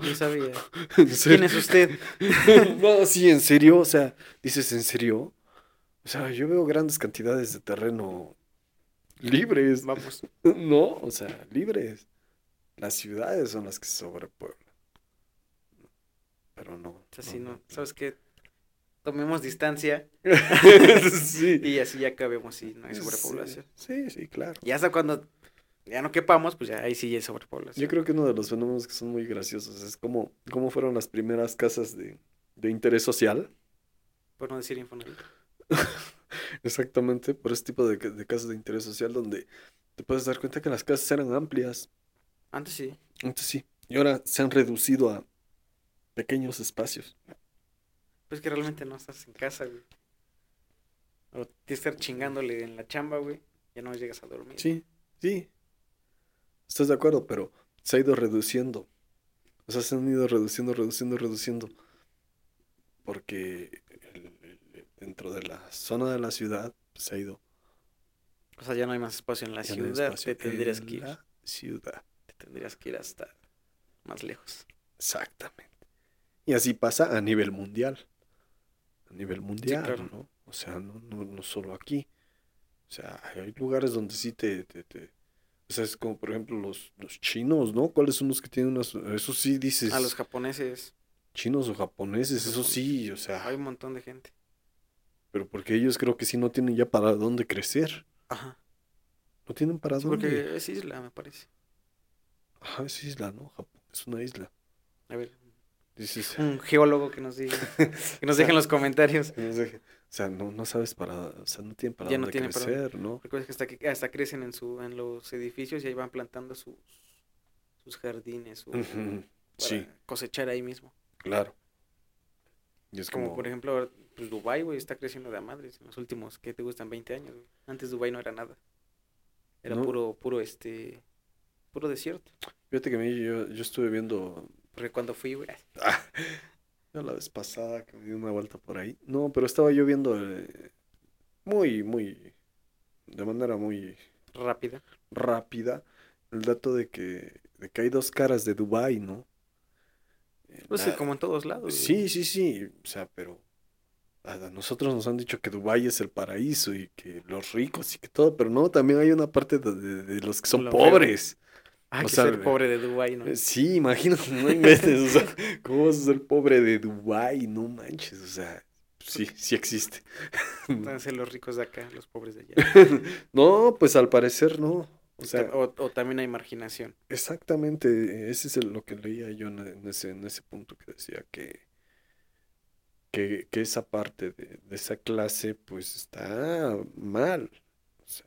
Yo sabía. [LAUGHS] ¿En ¿Quién es usted? [LAUGHS] No, sí, en serio, o sea, dices, ¿en serio? O sea, yo veo grandes cantidades de terreno libres, Vamos. [LAUGHS] ¿no? O sea, libres. Las ciudades son las que se sobrepueblan. Pero no. O sea, si no, ¿sabes qué? Tomemos distancia [LAUGHS] Sí. y así ya acabemos si no hay sobrepoblación. Sí, sí, claro. Y hasta cuando ya no quepamos, pues ya ahí sí hay sobrepoblación. Yo creo que uno de los fenómenos que son muy graciosos es cómo, cómo fueron las primeras casas de, de interés social. Por no decir Infonavit. [LAUGHS] Exactamente, por ese tipo de, de casas de interés social donde te puedes dar cuenta que las casas eran amplias. Antes sí. Antes sí. Y ahora se han reducido a pequeños espacios. Pues que realmente no estás en casa, güey. O tienes que estar chingándole en la chamba, güey. Ya no llegas a dormir. Sí, sí. ¿Estás de acuerdo? Pero se ha ido reduciendo. O sea, se han ido reduciendo, reduciendo, reduciendo. Porque dentro de la zona de la ciudad pues, se ha ido. O sea, ya no hay más espacio en la ya ciudad. Te tendrías en que ir. la ciudad. Te tendrías que ir hasta más lejos. Exactamente. Y así pasa a nivel mundial. A nivel mundial, claro. ¿no? O sea, no, no, no solo aquí. O sea, hay lugares donde sí te, te, te- O sea, es como por ejemplo los, los chinos, ¿no? ¿Cuáles son los que tienen unas... Eso sí dices... A los japoneses Chinos o japoneses, eso sí, o sea... hay un montón de gente. Pero porque ellos creo que sí no tienen ya para dónde crecer. Ajá. No tienen para Sí, dónde. porque es isla, me parece. Ajá, es isla, ¿no? Japón es una isla. A ver, Dices... un geólogo que nos diga. [LAUGHS] Que nos deje en los comentarios. no O sea, no, no sabes para... O sea, no tienen para Ya no dónde tienen para dónde. crecer, ¿no? Recuerda que hasta, que hasta crecen en su en los edificios y ahí van plantando sus sus jardines su- Ujú, para Sí, cosechar ahí mismo. claro. Y es Como, como... por ejemplo, pues Dubai, güey, está creciendo de a madres en los últimos, que te gustan? 20 años, güey. Antes Dubai no era nada. Era No. puro puro este puro desierto. Fíjate que a mí yo, yo estuve viendo... Porque cuando fui, güey, Ah, [LAUGHS] no, la vez pasada que me di una vuelta por ahí. No, pero estaba yo viendo eh, muy, muy... De manera muy rápida. rápida el dato de que, de que hay dos caras de Dubái, ¿no? Pues la- como en todos lados. güey. Sí, sí, sí, o sea, pero a a nosotros nos han dicho que Dubái es el paraíso y que los ricos y que todo, pero no, también hay una parte de, de- de los que son Lo pobres. Hay o que sea, ser pobre de Dubai, ¿no? Eh, Sí, imagínate, no inventes, o sea, ¿cómo vas a ser pobre de Dubái? No manches, o sea, sí, sí existe. Entonces los ricos de acá, los pobres de allá. [LAUGHS] No, pues al parecer no. O sea, o, o también hay marginación. exactamente, ese es el- lo que leía yo en ese, en ese punto que decía que, que, que esa parte de, de esa clase pues está mal. O sea,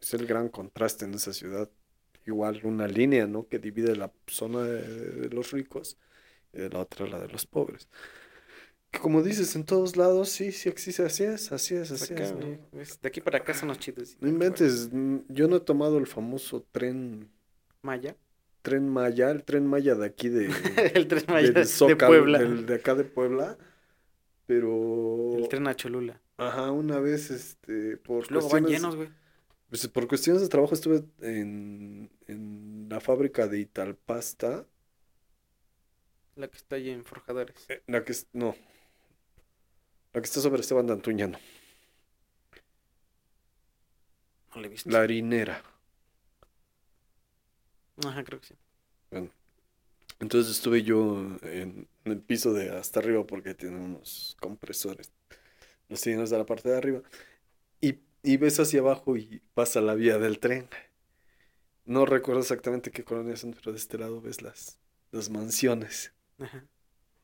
es el gran contraste en esa ciudad. Igual una línea, ¿no? Que divide la zona de, de los ricos y de la otra la de los pobres. Que como dices, en todos lados, sí, sí existe, así es, así es, así acá, es, De aquí para acá son los chidos. No inventes, mm, yo no he tomado el famoso tren, Maya. tren Maya, el tren Maya de aquí de, [LAUGHS] el tren Maya de Zócalo, Puebla. del- de acá de Puebla, pero, El tren a Cholula. ajá, una vez, este, por Luego van llenos, güey. pues, por cuestiones de trabajo estuve en, en la fábrica de Italpasta, La que está ahí en Forjadores. eh, la que no, la que está sobre Esteban de Antuñano, No la he visto. la harinera. Ajá, creo que sí. Entonces estuve yo en, en el piso de hasta arriba porque tiene unos compresores. Los tienen hasta la parte de arriba. Y, y ves hacia abajo y pasa la vía del tren. No recuerdo exactamente qué colonia son, pero de este lado ves las, las mansiones. Ajá.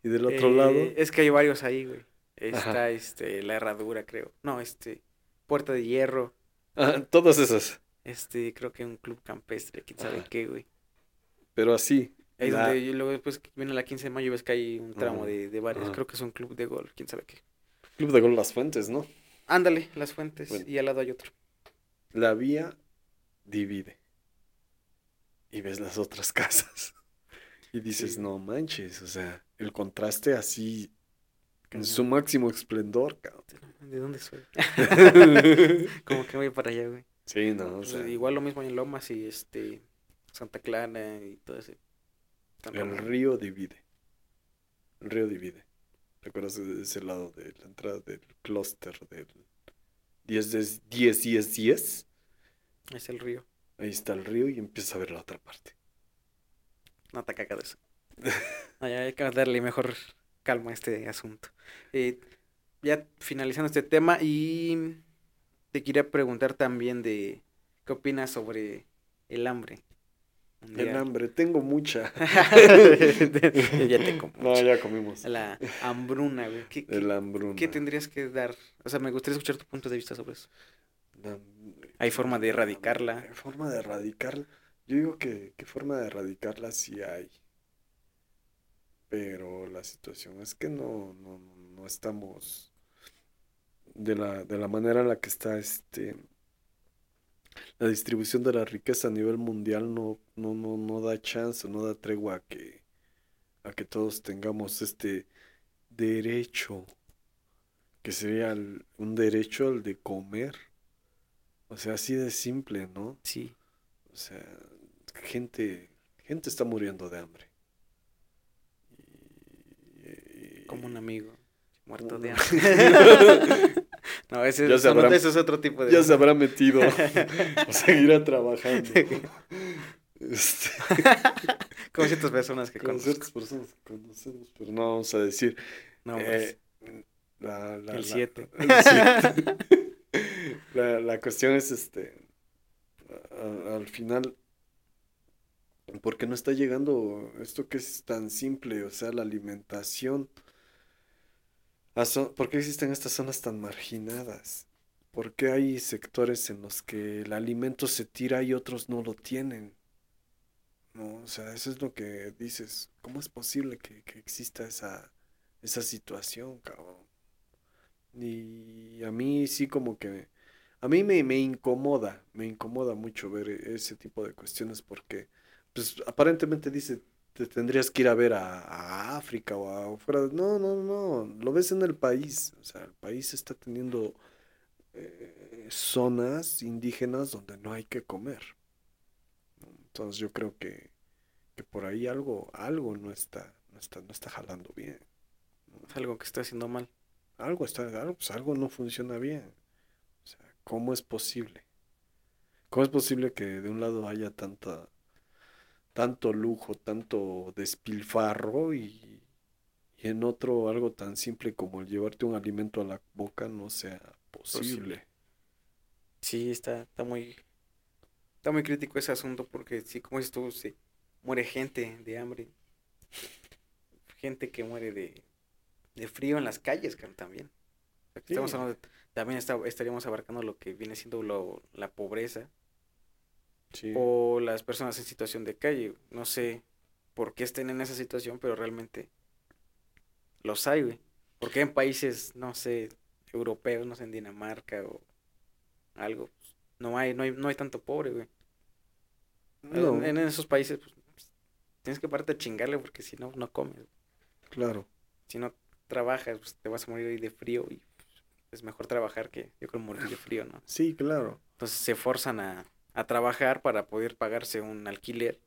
Y del otro Eh, lado, Es que hay varios ahí, güey. Está Ajá. este, la herradura, creo. No, este, Puerta de Hierro. ah, todas esas. Este, creo que un club campestre, quién sabe Ajá. qué, güey. Pero así. Ahí la- donde y luego después viene la 15 de mayo ves que hay un tramo de, de bares. Creo que es un club de golf, quién sabe qué. Club de Gol Las Fuentes, ¿no? Ándale, las fuentes. Bueno. Y al lado hay otro. La vía divide. Y ves las otras [LAUGHS] casas. Y dices, Sí. no manches, o sea, el contraste así en su máximo esplendor, cabrón. ¿De dónde soy? [LAUGHS] Como que voy para allá, güey. Sí, no, o sea, sea, igual lo mismo en Lomas y este Santa Clara y todo ese. Tan el río divide. El río divide. ¿Te acuerdas de ese lado de la entrada del clúster del 10, de- 10, 10, 10? Es el río. Ahí está el río y empiezas a ver la otra parte. No te cagado eso. [LAUGHS] No, ya hay que darle mejor calma a este asunto. Eh, ya finalizando este tema y te quería preguntar también de qué opinas sobre el hambre. El mundial? hambre, tengo mucha. [LAUGHS] ya te [LAUGHS] como No, ya comimos. La hambruna, güey. ¿Qué, qué- hambruna. qué tendrías que dar? O sea, me gustaría escuchar tu punto de vista sobre eso. La- ¿Hay forma de erradicarla? ¿Hay forma de erradicarla? Yo digo que, que forma de erradicarla sí hay. Pero la situación es que no, no, no estamos de la, de la manera en la que está este la distribución de la riqueza a nivel mundial no, no, no, no da chance, no da tregua a que, a que todos tengamos este derecho, que sería el- un derecho al de comer. O sea, así de simple, ¿no? Sí. O sea, gente, gente está muriendo de hambre. Y- Como un amigo muerto Un- de hambre. [LAUGHS] [LAUGHS] no, ese, habrá- ese es otro tipo de... Ya se habrá metido. [LAUGHS] O seguirá trabajando. Este, [LAUGHS] Como ciertas personas que con conozco. ciertas personas que conocemos, pero no vamos a decir. No, eh, la, la- el la- 7. [LAUGHS] el siete. La, la cuestión es, este, a- al final, ¿por qué no está llegando esto que es tan simple? O sea, la alimentación. ¿Por qué existen estas zonas tan marginadas? ¿Por qué hay sectores en los que el alimento se tira y otros no lo tienen? No, o sea, eso es lo que dices. ¿Cómo es posible que, que exista esa, esa situación, cabrón? Y a mí sí como que... A mí me, me incomoda, me incomoda mucho ver e- ese tipo de cuestiones porque, pues, aparentemente dice, te tendrías que ir a ver a, a África o a fuera. de- No, no, no, lo ves en el país. O sea, el país está teniendo eh, zonas indígenas donde no hay que comer. Entonces yo creo que, que por ahí algo, algo no está, no está, no está jalando bien. Es algo que está haciendo mal. Algo está, algo, pues algo no funciona bien. O sea, ¿cómo es posible? ¿Cómo es posible que de un lado haya tanta, tanto lujo, tanto despilfarro y, y en otro algo tan simple como el llevarte un alimento a la boca no sea posible. Sí, está, está muy, está muy crítico ese asunto porque sí, como dices tú, sí, muere gente de hambre, gente que muere de, de frío en las calles, también. Estamos hablando de- también está- estaríamos abarcando lo que viene siendo lo, la pobreza Sí. o las personas en situación de calle. No sé por qué estén en esa situación, pero realmente los hay, güey. Porque en países, no sé, europeos, no sé, en Dinamarca o algo, pues, no hay, no hay, no hay tanto pobre, güey. No, En, en esos países, pues, tienes que pararte a chingarle porque si no, no comes. claro. Si no trabajas, pues te vas a morir ahí de frío y pues, es mejor trabajar que yo creo morir de frío, ¿no? Sí, claro. Entonces se forzan a, a trabajar para poder pagarse un alquiler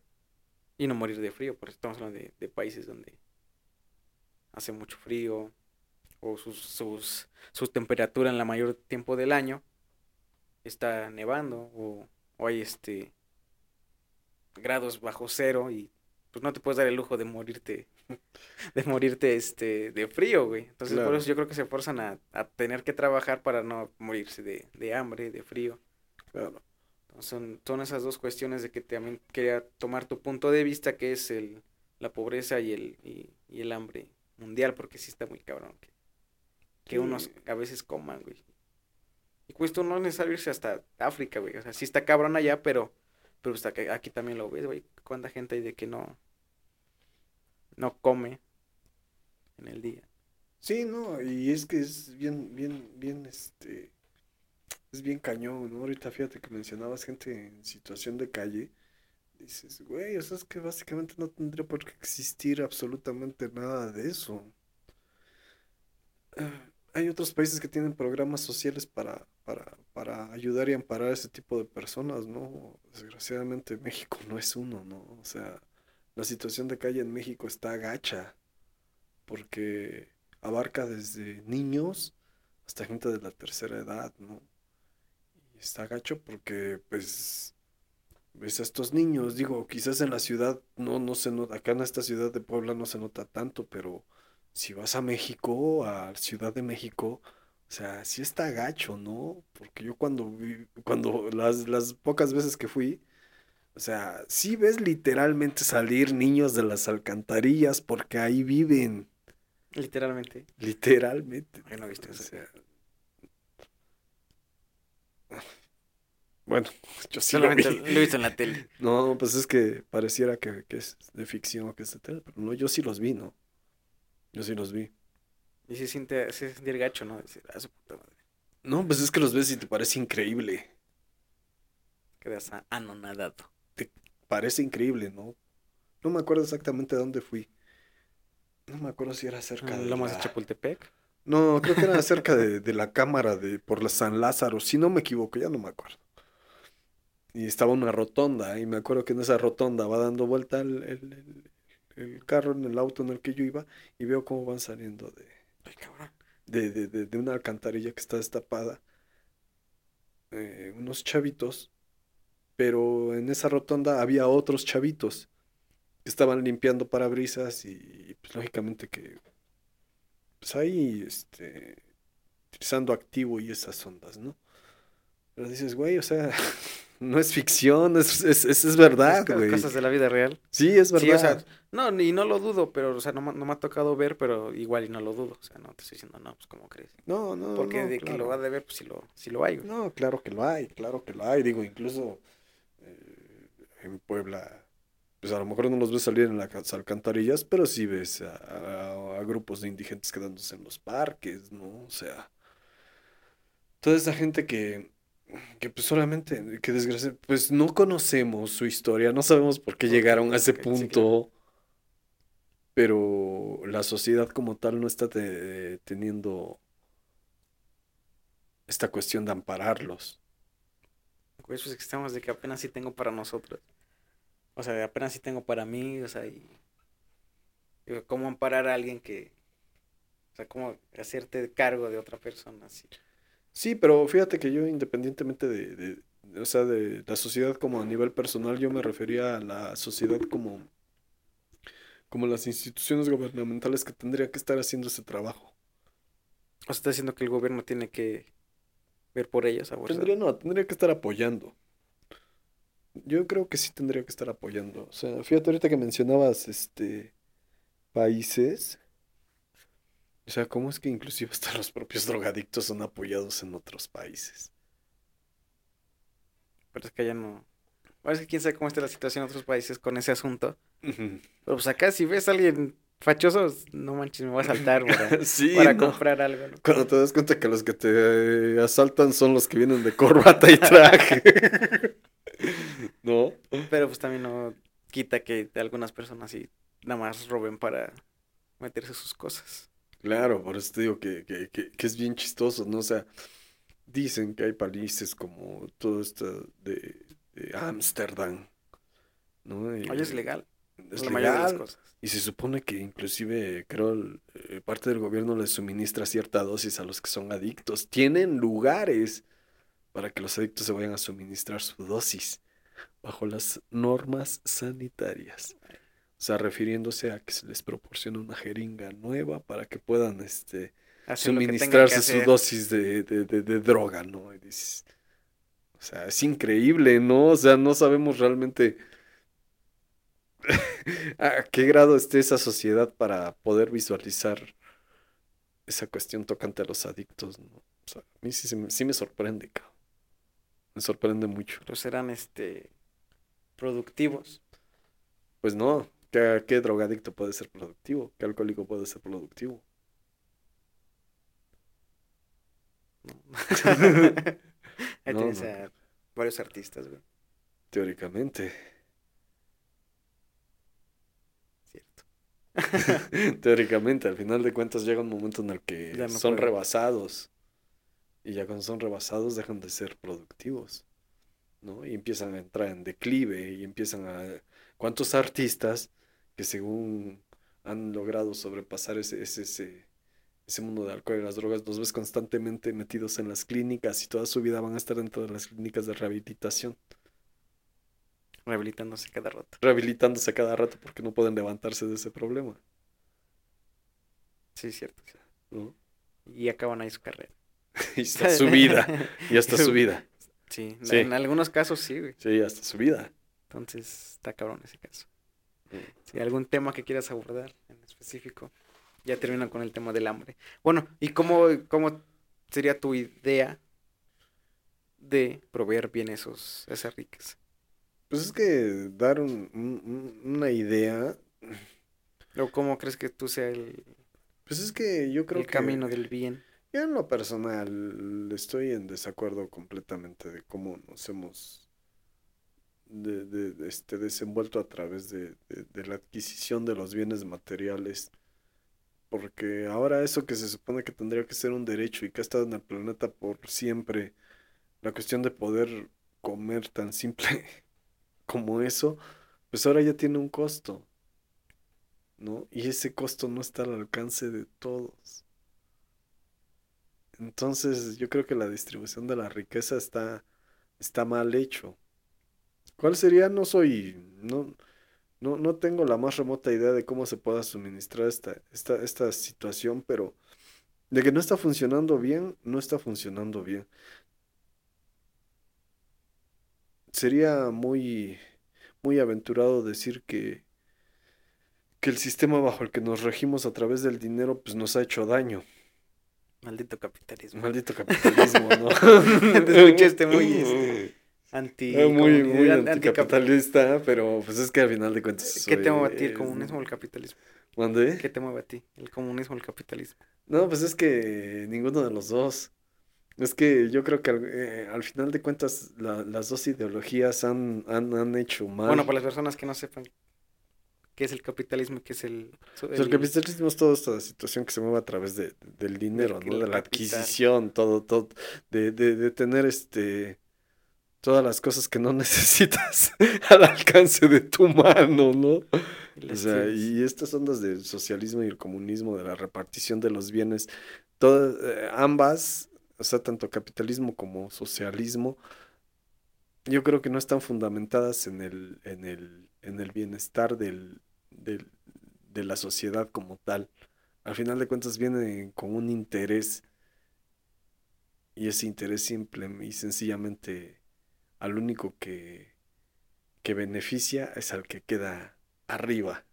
y no morir de frío, porque estamos hablando de, de países donde hace mucho frío o sus, sus, sus temperaturas en la mayor tiempo del año está nevando o, o hay este grados bajo cero y pues no te puedes dar el lujo de morirte [LAUGHS] de morirte este de frío, güey. Entonces por eso yo creo que se forzan a, a tener que trabajar para no morirse de, de hambre, de frío. Claro. Son, son esas dos cuestiones de que también quería tomar tu punto de vista, que es el, la pobreza y el, y, y el hambre mundial, porque sí está muy cabrón que, que Sí. unos a veces coman, güey. Y pues esto no es necesario irse hasta África, güey. O sea, sí está cabrón allá, pero, pero hasta que aquí también lo ves, güey. ¿Cuánta gente hay de que no, no come en el día? Sí, no, y es que es bien, bien, bien, este, es bien cañón, ¿no? Ahorita fíjate que mencionabas gente en situación de calle, dices, güey, o sea, es que básicamente no tendría por qué existir absolutamente nada de eso. Ah, Hay otros países que tienen programas sociales para, para, para ayudar y amparar a ese tipo de personas, ¿no? Desgraciadamente México no es uno, ¿no? O sea, la situación de calle en México está gacha, porque abarca desde niños hasta gente de la tercera edad, ¿no? Está gacho porque, pues, ves a estos niños, digo, quizás en la ciudad no, no se nota, acá en esta ciudad de Puebla no se nota tanto, pero si vas a México, a Ciudad de México, o sea, sí está gacho, ¿no? Porque yo cuando vi, cuando las, las pocas veces que fui, o sea, sí ves literalmente salir niños de las alcantarillas porque ahí viven. Literalmente. Literalmente. Yo no he visto O eso. Bueno, [LAUGHS] yo sí lo Solamente vi. lo he visto en la tele. [LAUGHS] No, pues es que pareciera que, que es de ficción o que es de tele, pero no, yo sí los vi, ¿no? Yo sí los vi. Y se siente, se siente el gacho, ¿no? Decir, "Ah, su puta madre". No, pues es que los ves y te parece increíble. Quedas anonadado. Parece increíble, ¿no? No me acuerdo exactamente de dónde fui. No me acuerdo si era cerca de Lomas la... de Chapultepec. No, creo que era cerca de, de la cámara de por la San Lázaro, si no me equivoco, ya no me acuerdo. Y estaba una rotonda, y me acuerdo que en esa rotonda va dando vuelta el, el- el- carro en el auto en el que yo iba, y veo cómo van saliendo de, de, de- de- de una alcantarilla que está destapada, eh, unos chavitos, pero en esa rotonda había otros chavitos que estaban limpiando parabrisas y pues lógicamente que pues ahí este utilizando activo y esas ondas, ¿no? Pero dices, güey, o sea, [LAUGHS] no es ficción, es, es, es, es verdad, güey. Cosas de la vida real. Sí, es Sí, o sea, verdad. no, y no lo dudo, pero, o sea, no, me- no me ha tocado ver, pero igual y no lo dudo. O sea, no te estoy diciendo, no, pues, ¿cómo crees? No, no, Porque no, de que claro. lo va a de ver, pues sí lo, sí lo hay, güey. No, claro que lo hay, claro que lo hay. Digo, incluso eh, en Puebla, pues a lo mejor no los ves salir en las alcantarillas, pero sí ves a, a- a grupos de indigentes quedándose en los parques, ¿no? O sea, toda esa gente que, que pues solamente, que desgracia, pues no conocemos su historia, no sabemos por qué llegaron a ese punto, pero la sociedad como tal no está te- teniendo esta cuestión de ampararlos. Pues es que estamos de que apenas sí tengo para nosotros. O sea, apenas sí tengo para mí, o sea, y... digo, ¿Cómo amparar a alguien que... O sea, cómo hacerte cargo de otra persona así? Sí, pero fíjate que yo independientemente de, de- o sea, de la sociedad como a nivel personal, yo me refería a la sociedad como, como las instituciones gubernamentales que tendrían que estar haciendo ese trabajo. O sea, está diciendo que el gobierno tiene que ver por fuerza. Tendría, no, tendría que estar apoyando. Yo creo que sí tendría que estar apoyando. O sea, fíjate ahorita que mencionabas este países. O sea, ¿cómo es que inclusive [LAUGHS] hasta los propios drogadictos son apoyados en otros países? Pero es que allá no. Parece que quién sabe cómo está la situación en otros países con ese asunto. Pero pues acá si ves a alguien fachoso, no manches, me voy a saltar [LAUGHS] para, Sí, para no. comprar algo. ¿no? Cuando te das cuenta que los que te asaltan son los que vienen de corbata y traje. [LAUGHS] [LAUGHS] ¿No? Pero pues también no quita que algunas personas sí nada más roben para meterse sus cosas. Claro, por eso te digo que, que, que, que es bien chistoso, ¿no? O sea, dicen que hay países como todo esto de, de Ámsterdam, ¿no? Y Oye, es legal. es la mayoría de las legal, cosas. Y se supone que inclusive, creo, eh, parte del gobierno les suministra cierta dosis a los que son adictos. Tienen lugares para que los adictos se vayan a suministrar su dosis bajo las normas sanitarias. O sea, refiriéndose a que se les proporciona una jeringa nueva para que puedan este, Hacer lo que tengan que suministrarse su dosis de, de, de- de droga, ¿no? Y dices, o sea, es increíble, ¿no? O sea, no sabemos realmente [LAUGHS] a qué grado esté esa sociedad para poder visualizar esa cuestión tocante a los adictos, ¿no? O sea, a mí sí, sí me sorprende, cabrón. Me sorprende mucho. Pero serán este productivos. Pues no, ¿qué, qué drogadicto puede ser productivo? ¿Qué alcohólico puede ser productivo? ¿no? [LAUGHS] Ahí No, tienes no. a varios artistas, güey. Teóricamente. Cierto. [LAUGHS] Teóricamente, al final de cuentas llega un momento en el que son rebasados. Y ya cuando son rebasados dejan de ser productivos, ¿no? Y empiezan a entrar en declive y empiezan a... ¿Cuántos artistas que según han logrado sobrepasar ese, ese, ese, ese mundo de alcohol y las drogas, los ves constantemente metidos en las clínicas y toda su vida van a estar dentro de las clínicas de rehabilitación, Rehabilitándose cada rato. rehabilitándose cada rato porque no pueden levantarse de ese problema, Sí, cierto. ¿no? Y acaban ahí su carrera. [LAUGHS] Y hasta su vida, y hasta su vida. [LAUGHS] Sí, Sí. en algunos casos sí, güey. Sí, hasta su vida. Entonces está cabrón ese caso. Mm. Si algún tema que quieras abordar en específico, ya termina con el tema del hambre. Bueno, ¿y cómo, cómo sería tu idea de proveer bien esos, esas? Pues es que dar un- un- un- una idea, ¿O cómo crees que tú sea el, pues es que yo creo el que camino del bien? Yo en lo personal estoy en desacuerdo completamente de cómo nos hemos de, de- este, desenvuelto a través de, de- de la adquisición de los bienes materiales. Porque ahora eso que se supone que tendría que ser un derecho y que ha estado en el planeta por siempre, la cuestión de poder comer tan simple [LAUGHS] como eso, pues ahora ya tiene un costo, ¿no? Y ese costo no está al alcance de todos. Entonces, yo creo que la distribución de la riqueza está, está mal hecho. ¿Cuál sería? No soy, no, no, no tengo la más remota idea de cómo se pueda suministrar esta, esta, esta situación, pero de que no está funcionando bien, no está funcionando bien. Sería muy, muy aventurado decir que, que el sistema bajo el que nos regimos a través del dinero, pues nos ha hecho daño. Maldito capitalismo. Maldito capitalismo, ¿no? [LAUGHS] Te escuchaste muy, este, Anti Eh, muy, muy anticap- anticapitalista, pero pues es que al final de cuentas ¿Qué te mueve a ti, el es- comunismo o el capitalismo? ¿Mande? ¿Qué te mueve a ti, el comunismo o el capitalismo? No, pues es que ninguno de los dos. Es que yo creo que al, eh, al final de cuentas la- las dos ideologías han, han, han hecho mal. Bueno, para las personas que no sepan qué es el capitalismo y qué es el... O sea, el capitalismo es toda esta situación que se mueve a través de, del dinero, que ¿no? el De la adquisición, todo, todo, de, de, de tener este todas las cosas que no [LAUGHS] necesitas al alcance de tu mano, ¿no? O sea, y estas ondas del socialismo y el comunismo, de la repartición de los bienes, todas, eh, ambas, o sea, tanto capitalismo como socialismo, yo creo que no están fundamentadas en el, en el, en el bienestar del, del, de la sociedad como tal. Al final de cuentas viene con un interés y ese interés simple y sencillamente al único que, que beneficia es al que queda arriba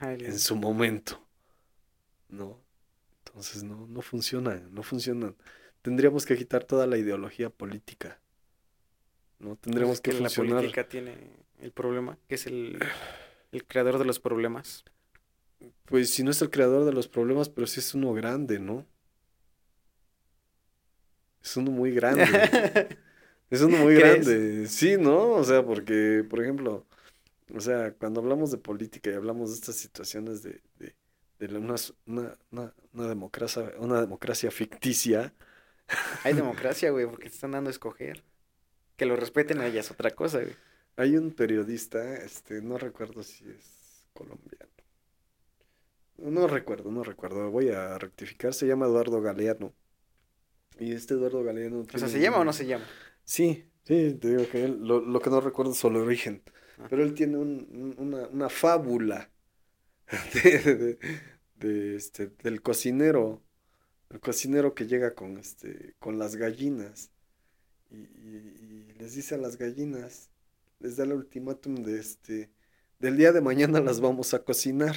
en su momento. ¿No? Entonces no, no funcionan, no funcionan. Tendríamos que quitar toda la ideología política. ¿No? Tendríamos pues que, funcionar. La política tiene el problema, que es el, el creador de los problemas. Pues si no es el creador de los problemas, pero sí es uno grande, ¿no? Es uno muy grande. [LAUGHS] es uno muy grande. Sí, ¿no? O sea, porque, por ejemplo, o sea, cuando hablamos de política y hablamos de estas situaciones de, de, de una, una, una, democracia, una democracia ficticia. Hay democracia, güey, porque te están dando a escoger. Que lo respeten a es otra cosa, güey. Hay un periodista, este, no recuerdo si es colombiano. No recuerdo, no recuerdo. Voy a rectificar. Se llama Eduardo Galeano. Y este Eduardo Galeano. O sea, ¿se llama o no se llama? Sí, sí, te digo que él, lo, lo que no recuerdo es su origen. Ah. Pero él tiene un, una, una, fábula [LAUGHS] de, de, este, del cocinero. El cocinero que llega con, este, con las gallinas. Y, y, les dice a las gallinas, les da el ultimátum de este, del día de mañana las vamos a cocinar.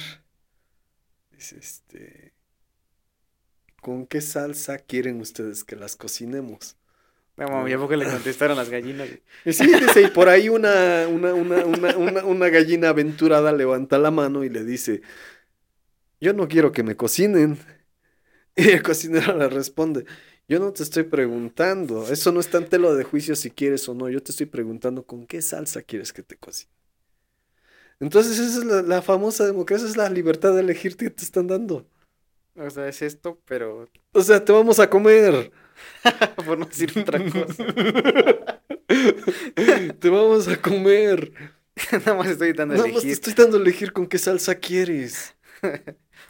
Dice, este, ¿con qué salsa quieren ustedes que las cocinemos? Vamos, ya poco le contestaron las gallinas. [LAUGHS] Sí, dice, y por ahí una, una, una, una, una gallina aventurada levanta la mano y le dice, yo no quiero que me cocinen. [LAUGHS] Y el cocinero le responde, yo no te estoy preguntando, eso no está en telo de juicio si quieres o no, yo te estoy preguntando con qué salsa quieres que te cocine. Entonces esa es la, la famosa democracia, es la libertad de elegir que te están dando. O sea, es esto, pero... O sea, te vamos a comer. [LAUGHS] Por no decir otra cosa. [LAUGHS] te vamos a comer. [LAUGHS] Nada más estoy dando a elegir. Nada más te estoy dando a elegir con qué salsa quieres.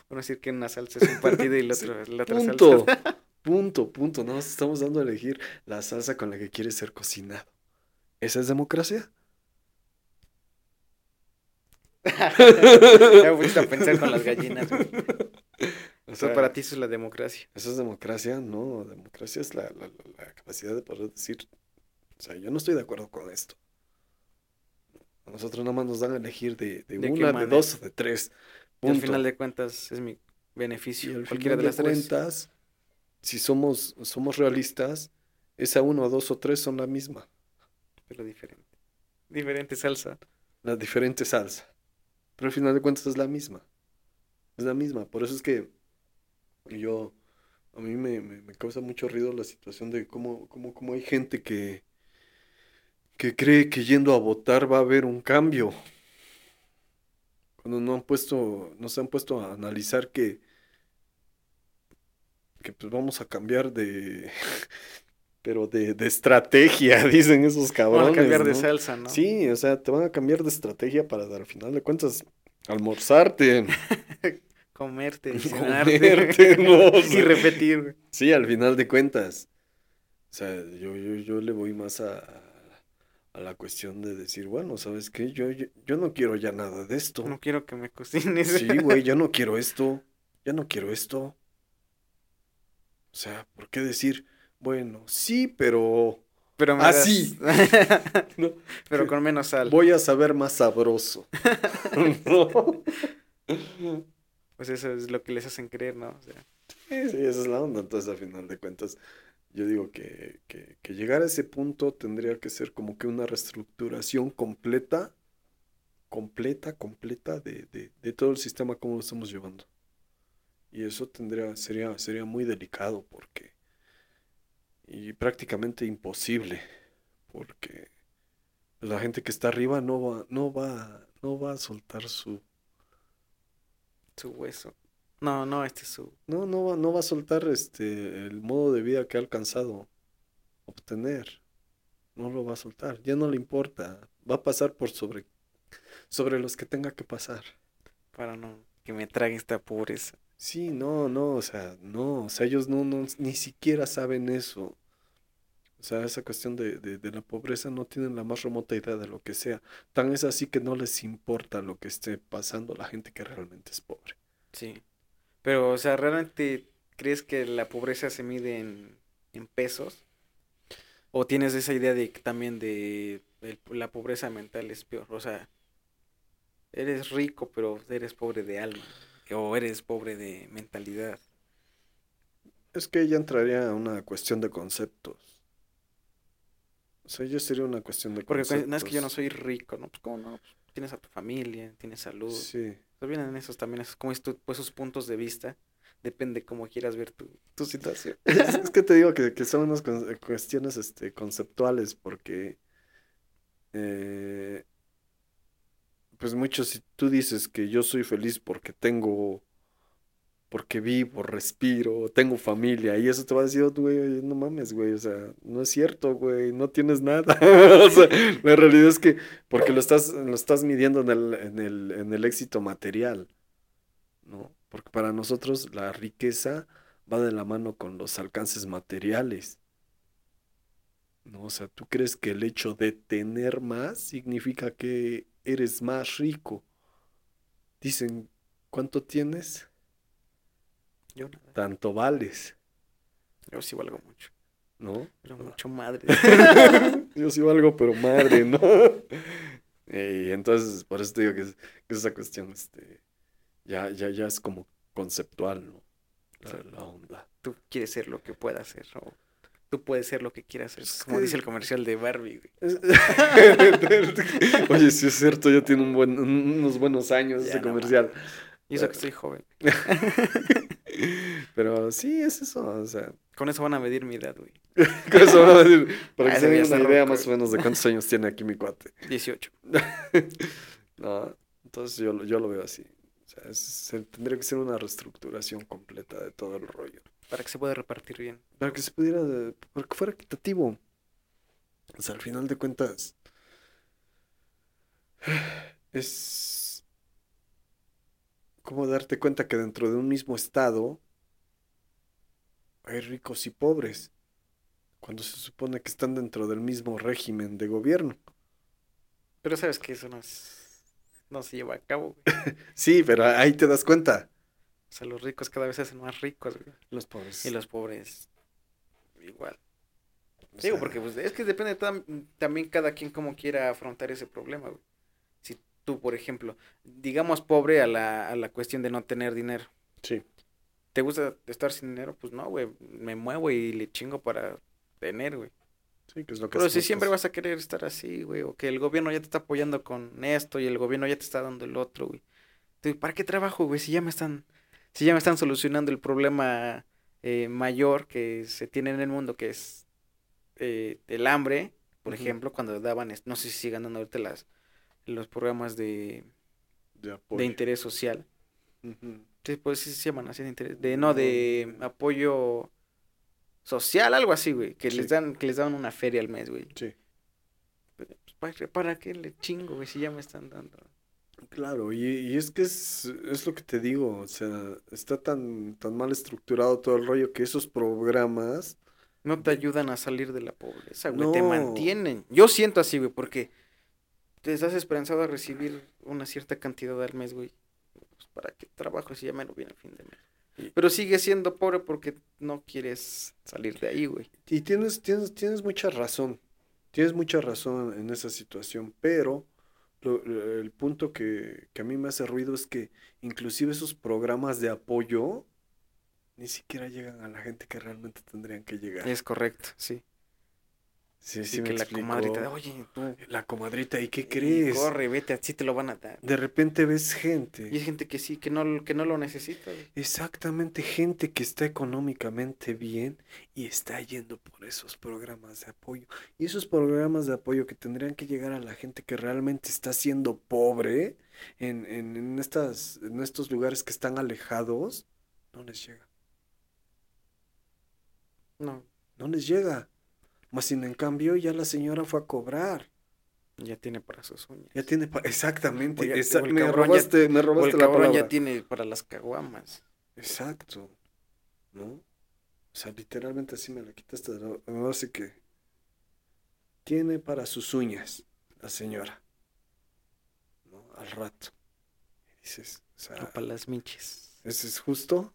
Por decir que una salsa es un partido y la otra, la otra punto, salsa. Punto, punto. Nada más estamos dando a elegir la salsa con la que quieres ser cocinado. ¿Esa es democracia? [LAUGHS] ya fuiste a pensar con las gallinas. [LAUGHS] O sea, para ti eso es la democracia. Eso es democracia, no, democracia es la, la, la, capacidad de poder decir, o sea, yo no estoy de acuerdo con esto. A nosotros nada más nos dan a elegir de, de, una, de dos o de tres. al final de cuentas es mi beneficio. Y cualquiera de las cuentas, si somos, somos realistas, esa uno, dos o tres son la misma. Pero diferente. Diferente salsa. La diferente salsa. Pero al final de cuentas es la misma. Es la misma. Por eso es que yo, a mí me, me, causa mucho ruido la situación de cómo, cómo, cómo hay gente que, que cree que yendo a votar va a haber un cambio. Cuando no han puesto, no se han puesto a analizar que, que pues vamos a cambiar de, [LAUGHS] pero de, de, estrategia, [LAUGHS] dicen esos cabrones. Van a cambiar de salsa, ¿no? Sí, o sea, te van a cambiar de estrategia para dar al final de cuentas almorzarte. [LAUGHS] comerte, comerte no, y repetir. Sí, al final de cuentas. O sea, yo, yo, yo le voy más a, a la cuestión de decir, bueno, ¿sabes qué? Yo, yo, yo, no quiero ya nada de esto. No quiero que me cocines. Sí, güey, ya no quiero esto. Ya no quiero esto. O sea, ¿por qué decir, bueno, sí, pero... Pero así. [LAUGHS] Pero con menos sal. Voy a saber más sabroso. [LAUGHS] ¿No? pues eso es lo que les hacen creer, ¿no? sí, esa es la onda. Entonces, al final de cuentas, yo digo que, que, llegar a ese punto tendría que ser como que una reestructuración completa, completa, completa de, de, todo el sistema como lo estamos llevando. Y eso tendría, sería, sería muy delicado porque, y prácticamente imposible, porque la gente que está arriba no va, no va, no va a soltar su, su hueso. No, no, este es su. No, no va, no va a soltar este el modo de vida que ha alcanzado obtener. No lo va a soltar, ya no le importa. Va a pasar por sobre sobre los que tenga que pasar. Para no que me trague esta pobreza. Sí, no, no, o sea, no, o sea, ellos no, no ni siquiera saben eso. O sea, esa cuestión de, de, la pobreza no tienen la más remota idea de lo que sea. Tan es así que no les importa lo que esté pasando la gente que realmente es pobre. Sí. Pero, o sea, ¿realmente crees que la pobreza se mide en, en pesos? ¿O tienes esa idea de también de la pobreza mental es peor? O sea, eres rico, pero eres pobre de alma. O eres pobre de mentalidad. Es que ya entraría a una cuestión de conceptos. O sea, ya sería una cuestión de Porque cu- no es que yo no conceptos. soy rico, ¿no? Pues, ¿cómo no? Pues, tienes a tu familia, tienes salud. Sí. Pues vienen esos también, esos, como es tu- pues, esos puntos de vista. Depende cómo quieras ver tu, tu situación. [LAUGHS] Es, es que te digo que, que son unas cu- cuestiones este, conceptuales, porque eh, pues muchos, si tú dices que yo soy feliz porque tengo, porque vivo, respiro, tengo familia, y eso te va a decir, "Oh, güey, no mames, güey, o sea, no es cierto, güey, no tienes nada. [LAUGHS] O sea, la realidad es que, porque lo estás, lo estás midiendo en el, en el, en el éxito material, ¿no? Porque para nosotros la riqueza va de la mano con los alcances materiales. ¿No? O sea, ¿tú crees que el hecho de tener más significa que eres más rico? Dicen, ¿cuánto tienes? Yo nada. Tanto vales, Yo sí valgo mucho. ¿no? Pero mucho madre. [LAUGHS] Yo sí valgo, pero madre, ¿no? [LAUGHS] Y entonces, por eso te digo que, es, que esa cuestión, este, ya, ya, ya es como conceptual, ¿no? La, la onda. Tú quieres ser lo que puedas ser. O tú puedes ser lo que quieras ser. Es Como dice el comercial de Barbie, güey. [LAUGHS] Oye, sí es cierto, ya tiene un buen, un- unos buenos años Ya ese no comercial. Y eso que estoy joven. [LAUGHS] Pero sí, es eso, o sea, Con eso van a medir mi edad, güey. [LAUGHS] con eso van a decir, para Ah, que se den una idea más o menos de cuántos años tiene aquí mi cuate. 18. No, entonces yo, lo- yo lo veo así. O sea, es- se- tendría que ser una reestructuración completa de todo el rollo. Para que se pueda repartir bien. Para que se pudiera, para que fuera equitativo. O sea, al final de cuentas, es como darte cuenta que dentro de un mismo estado hay ricos y pobres, cuando se supone que están dentro del mismo régimen de gobierno. Pero sabes que eso no es. No se lleva a cabo. [LAUGHS] Sí, pero ahí te das cuenta. O sea, los ricos cada vez se hacen más ricos, güey. Los pobres. Y los pobres. Igual. o Digo, sea, porque pues, es que depende tam- también cada quien cómo quiera afrontar ese problema, güey. Si tú, por ejemplo, digamos pobre a la, a la cuestión de no tener dinero. Sí, ¿Te gusta estar sin dinero? Pues no, güey. Me muevo y le chingo para tener, güey. sí, que es lo que Pero si siempre vas a querer estar así, güey, o que el gobierno ya te está apoyando con esto y el gobierno ya te está dando el otro, güey. ¿Para qué trabajo, güey? Si ya me están, si ya me están solucionando el problema eh, mayor que se tiene en el mundo, que es eh, el hambre, por ejemplo, cuando daban, no sé si sigan dando ahorita las, los programas de, De interés social. Ujú. Sí, pues sí se llaman así de interés, de, no, de apoyo social, algo así, güey, que les dan, que les dan una feria al mes, güey. Sí. Pero, pues, ¿para, para qué le chingo, güey? Si ya me están dando. Claro, y, y es que es, es lo que te digo, o sea, está tan, tan mal estructurado todo el rollo que esos programas, No te ayudan a salir de la pobreza, güey. Te No. mantienen. Yo siento así, güey, porque te estás esperanzado a recibir una cierta cantidad al mes, güey. Pues, ¿Para qué trabajo si ya me lo viene el fin de mes? Pero sigues siendo pobre porque no quieres salir de ahí, güey. y tienes, tienes, tienes mucha razón, tienes mucha razón en esa situación, pero lo- lo- el punto que, que a mí me hace ruido es que inclusive esos programas de apoyo ni siquiera llegan a la gente que realmente tendrían que llegar. Es correcto, sí. Sí, Sí, me que la da, oye, tú. La comadrita, ¿y qué y crees? Corre, vete, así te lo van a dar. De repente ves gente. Y hay gente que sí, que no, que no lo necesita. Exactamente, gente que está económicamente bien y está yendo por esos programas de apoyo. Y esos programas de apoyo que tendrían que llegar a la gente que realmente está siendo pobre en, en, en estas, en estos lugares que están alejados, no les llega. No, No les llega. Más sin en cambio, ya la señora fue a cobrar. ya tiene para sus uñas. Ya tiene pa- exactamente. O ya- esa- o el me cabrón ya- robaste, me el robaste la cabrón palabra. ya tiene para las caguamas. Exacto, ¿no? O sea, literalmente así me la quitaste. ¿no? Me hace que tiene para sus uñas la señora, ¿no? Al rato. Y dices, o O sea, para las miches. ¿Ese es justo?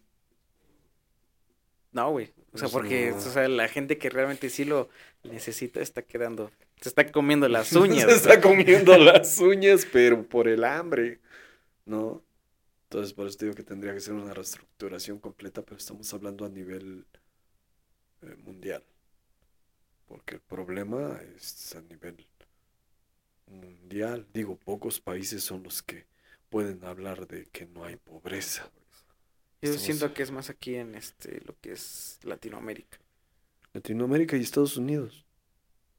No, güey. O sea, porque no. o sea, la gente que realmente sí lo necesita está quedando, se está comiendo [LAUGHS] las uñas. Se está comiendo [LAUGHS] las uñas, pero por el hambre, ¿no? Entonces, por eso digo que tendría que ser una reestructuración completa, pero estamos hablando a nivel eh, mundial. Porque el problema es a nivel mundial. Digo, pocos países son los que pueden hablar de que no hay pobreza. Yo Estamos- siento que es más aquí en este lo que es Latinoamérica. Latinoamérica y Estados Unidos.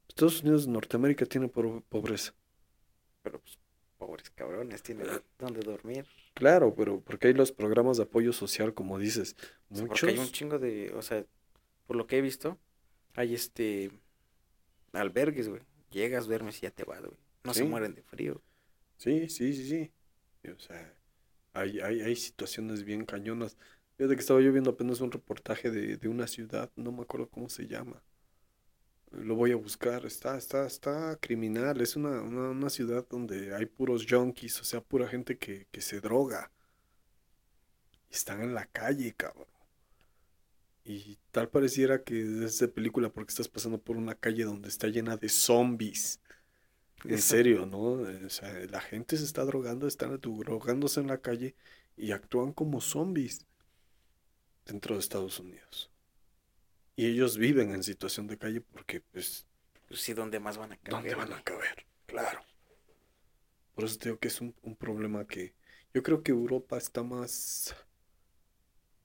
Estados Unidos Norteamérica tienen po- pobreza. Pero pues, pobres cabrones, tienen donde dormir. Claro, pero porque hay los programas de apoyo social, como dices, O sea, muchos. porque hay un chingo de, o sea, por lo que he visto, hay este albergues, güey. Llegas, duermes y ya te vas, güey. No se mueren de frío. Sí, sí, sí, sí. Y, O sea, hay, hay, hay situaciones bien cañonas. Fíjate que estaba yo viendo apenas un reportaje de, de una ciudad, no me acuerdo cómo se llama. Lo voy a buscar, está, está, está criminal. Es una, una, una ciudad donde hay puros junkies, o sea, pura gente que, que se droga. Están en la calle, cabrón. Y tal pareciera que es de película porque estás pasando por una calle donde está llena de zombies. En serio, ¿no? O sea, la gente se está drogando, están drogándose en la calle y actúan como zombies dentro de Estados Unidos. Y ellos viven en situación de calle porque, pues, Pues sí, ¿dónde más van a caber? ¿dónde van a caber? Claro. Por eso te digo que es un, un problema que yo creo que Europa está más,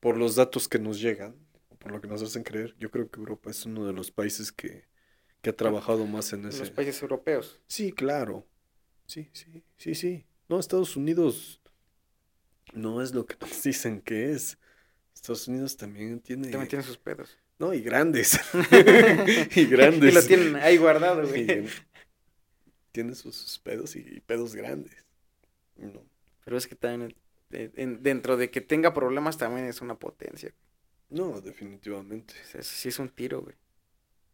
por los datos que nos llegan, por lo que nos hacen creer, yo creo que Europa es uno de los países que, que ha trabajado más en Los ese... países europeos. Sí, claro. Sí, sí, sí, sí. No, Estados Unidos no es lo que [LAUGHS] nos dicen que es. Estados Unidos también tiene... También tienen sus pedos. No, y grandes. [LAUGHS] [LAUGHS] y grandes. Y lo tienen ahí guardado, güey. Tiene sus, sus pedos y, y pedos grandes. No. Pero es que también eh, en- dentro de que tenga problemas también es una potencia. No, definitivamente. Eso sí es un tiro, güey.